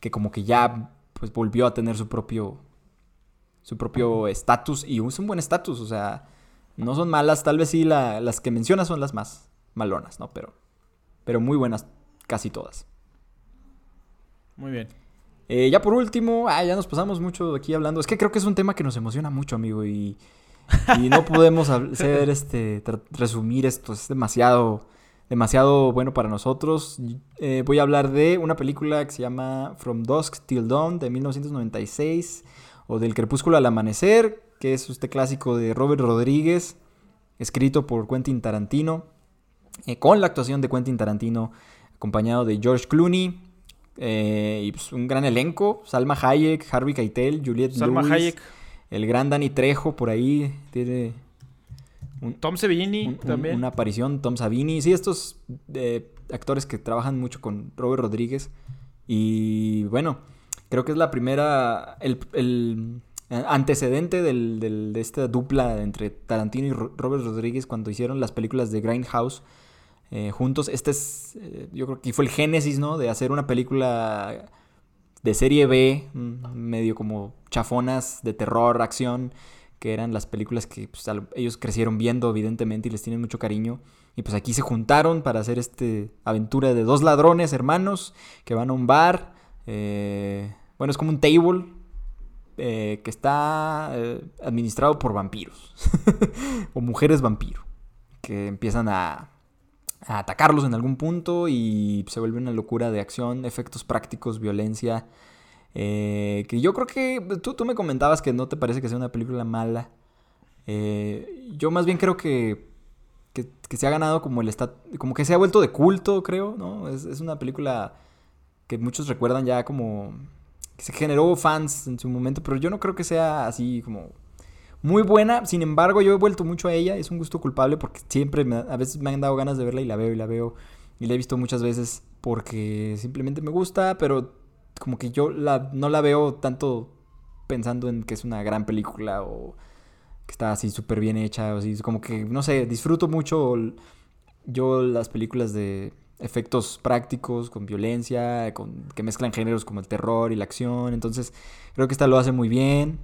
que como que ya pues volvió a tener su propio su propio estatus y es un buen estatus, o sea, no son malas, tal vez sí la- las que mencionas son las más malonas, ¿no? Pero pero muy buenas casi todas. Muy bien. Eh, ya por último, ah, ya nos pasamos mucho aquí hablando. Es que creo que es un tema que nos emociona mucho, amigo, y, y no podemos hacer este resumir esto. Es demasiado, demasiado bueno para nosotros. Eh, voy a hablar de una película que se llama From Dusk Till Dawn de 1996 o del Crepúsculo al Amanecer, que es este clásico de Robert Rodríguez, escrito por Quentin Tarantino, eh, con la actuación de Quentin Tarantino, acompañado de George Clooney, eh, y pues, un gran elenco, Salma Hayek, Harvey Keitel, Juliette Salma Lewis, Hayek. el gran Danny Trejo por ahí, tiene Tom Savini un- un- también. una aparición, Tom Savini, sí, estos eh, actores que trabajan mucho con Robert Rodríguez. Y bueno, creo que es la primera, el, el antecedente del- del- de esta dupla entre Tarantino y Ro- Robert Rodríguez cuando hicieron las películas de Grindhouse eh, juntos. Este es, eh, yo creo que fue el génesis, ¿no? De hacer una película de serie B, mm, medio como chafonas de terror, acción, que eran las películas que pues, ellos crecieron viendo, evidentemente, y les tienen mucho cariño. Y pues aquí se juntaron para hacer este aventura de dos ladrones hermanos que van a un bar. eh, bueno, es como un table eh, que está eh, administrado por vampiros o mujeres vampiro que empiezan a atacarlos en algún punto y se vuelve una locura de acción, efectos prácticos, violencia. Eh, que yo creo que tú, tú me comentabas que no te parece que sea una película mala. Eh, yo más bien creo que, que, se ha ganado como el estat como que se ha vuelto de culto, creo, ¿no? Es, es una película que muchos recuerdan ya como que se generó fans en su momento, pero yo no creo que sea así como muy buena. Sin embargo, yo he vuelto mucho a ella, es un gusto culpable porque siempre a veces me han dado ganas de verla y la veo y la veo y la he visto muchas veces porque simplemente me gusta, pero como que yo la, no la veo tanto pensando en que es una gran película o que está así súper bien hecha o así, como que no sé, disfruto mucho yo las películas de efectos prácticos con violencia, con que mezclan géneros como el terror y la acción, entonces creo que esta lo hace muy bien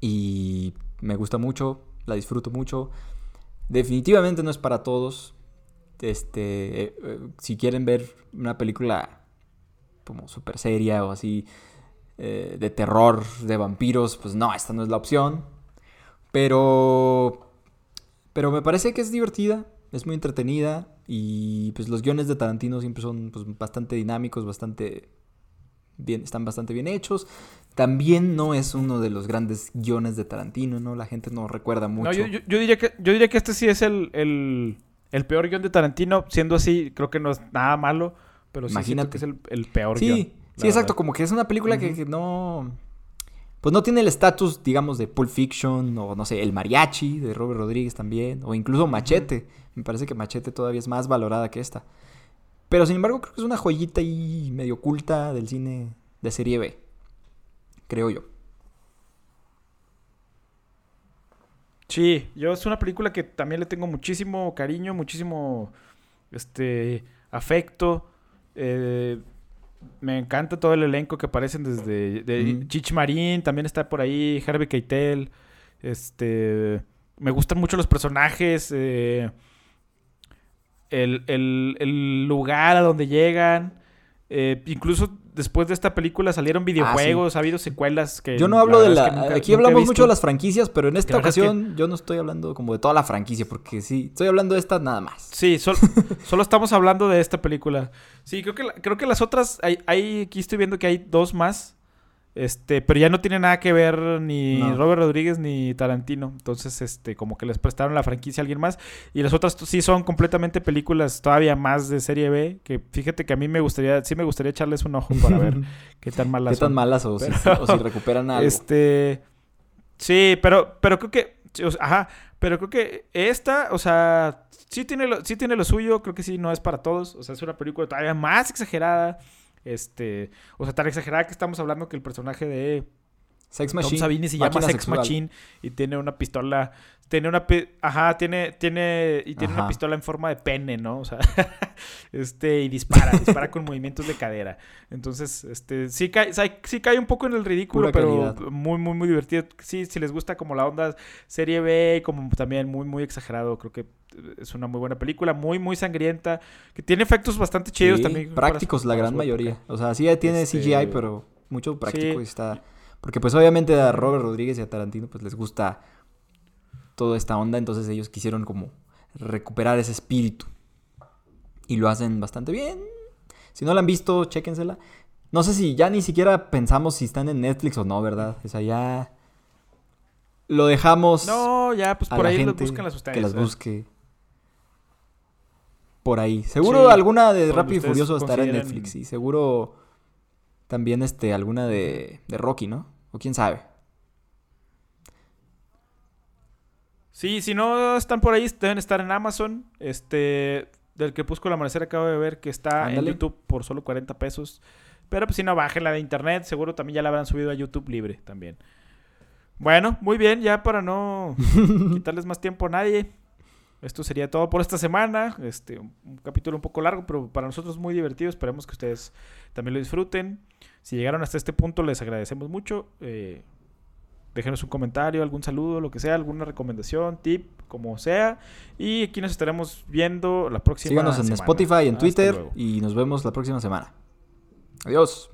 y me gusta mucho, la disfruto mucho. Definitivamente no es para todos. Este, eh, eh, si quieren ver una película como súper seria o así eh, de terror, de vampiros, pues no, esta no es la opción. Pero, pero me parece que es divertida, es muy entretenida y pues los guiones de Tarantino siempre son pues, bastante dinámicos, bastante bien, están bastante bien hechos. También no es uno de los grandes guiones de Tarantino, ¿no? La gente no recuerda mucho. No, yo, yo- yo diría que, yo diría que este sí es el, el, el peor guion de Tarantino. Siendo así, creo que no es nada malo. Pero sí siento Imagínate. que es el, el peor guion. Sí, la sí, exacto. Como que es una película que no. Pues no tiene el estatus, digamos, de Pulp Fiction o no sé, El Mariachi de Robert Rodríguez también. O incluso Machete. Me parece que Machete todavía es más valorada que esta. Pero sin embargo, creo que es una joyita ahí medio oculta del cine de serie B. Creo yo. Sí, yo es una película que también le tengo muchísimo cariño, muchísimo este afecto. Eh, me encanta todo el elenco que aparecen desde de. Chich Marín, también está por ahí, Harvey Keitel. Este, me gustan mucho los personajes, eh, el, el- el lugar a donde llegan. Eh, incluso después de esta película salieron videojuegos, ha habido secuelas que... Yo no hablo de la... nunca- aquí nunca hablamos mucho de las franquicias, pero en esta La verdad es que- ocasión yo no estoy hablando como de toda la franquicia, porque sí, estoy hablando de esta nada más. Sí, sol- solo estamos hablando de esta película. Sí, creo que, la- creo que las otras, hay, hay- aquí estoy viendo que hay dos más, este, pero ya no tiene nada que ver ni No. Robert Rodríguez ni Tarantino. Entonces, este, como que les prestaron la franquicia a alguien más. Y las otras sí son completamente películas todavía más de serie B, que fíjate que a mí me gustaría, sí me gustaría echarles un ojo para ver qué tan malas ¿Qué tan malas o, si, Pero- o si recuperan algo? Este. Sí, pero, pero creo que. sí, o sea, ajá. Pero creo que esta, o sea, sí tiene, lo, sí tiene lo suyo. Creo que sí, no es para todos. O sea, es una película todavía más exagerada. Este. O sea, tan exagerada que estamos hablando que el personaje de. Sex Tom Machine. Savini se llama Sex sexual. Machine y tiene una pistola. Tiene una. Ajá, tiene. tiene y tiene una pistola en forma de pene, ¿no? O sea. este. Y dispara. dispara con movimientos de cadera. Entonces, este. Sí cae, sí- cae un poco en el ridículo, Pura pero calidad. muy, muy, muy divertido. Sí, si les gusta como la onda serie B como también muy, muy exagerado. Creo que es una muy buena película. Muy, muy sangrienta. Que tiene efectos bastante chidos Sí, también. para prácticos la gran mayoría. época. O sea, sí tiene Este, CGI, pero mucho práctico sí. y está... Porque pues obviamente a Robert Rodríguez y a Tarantino pues les gusta toda esta onda, entonces ellos quisieron como recuperar ese espíritu. Y lo hacen bastante bien. Si no la han visto, chéquensela. No sé si ya ni siquiera pensamos si están en Netflix o no, ¿verdad? O sea, ya lo dejamos No, ya, pues por ahí los buscan las ustedes. que las busque por ahí. Seguro Sí, alguna de Rápido y Furioso estará en Netflix y seguro también este alguna de, de Rocky, ¿no? O quién sabe. Sí, si no están por ahí, deben estar en Amazon. Este, del Crepúsculo Amanecer acabo de ver que está Ándale. en YouTube por solo 40 pesos. Pero pues si no, bájenla de internet. Seguro también ya la habrán subido a YouTube libre también. Bueno, muy bien, ya para no quitarles más tiempo a nadie. Esto sería todo por esta semana. Este, un, capítulo un poco largo, pero para nosotros muy divertido. Esperemos que ustedes también lo disfruten. Si llegaron hasta este punto, les agradecemos mucho. Eh, déjenos un comentario, algún saludo, lo que sea, alguna recomendación, tip, como sea. Y aquí nos estaremos viendo la próxima Síganos en semana. Spotify, en Hasta Twitter luego. y nos vemos la próxima semana. Adiós.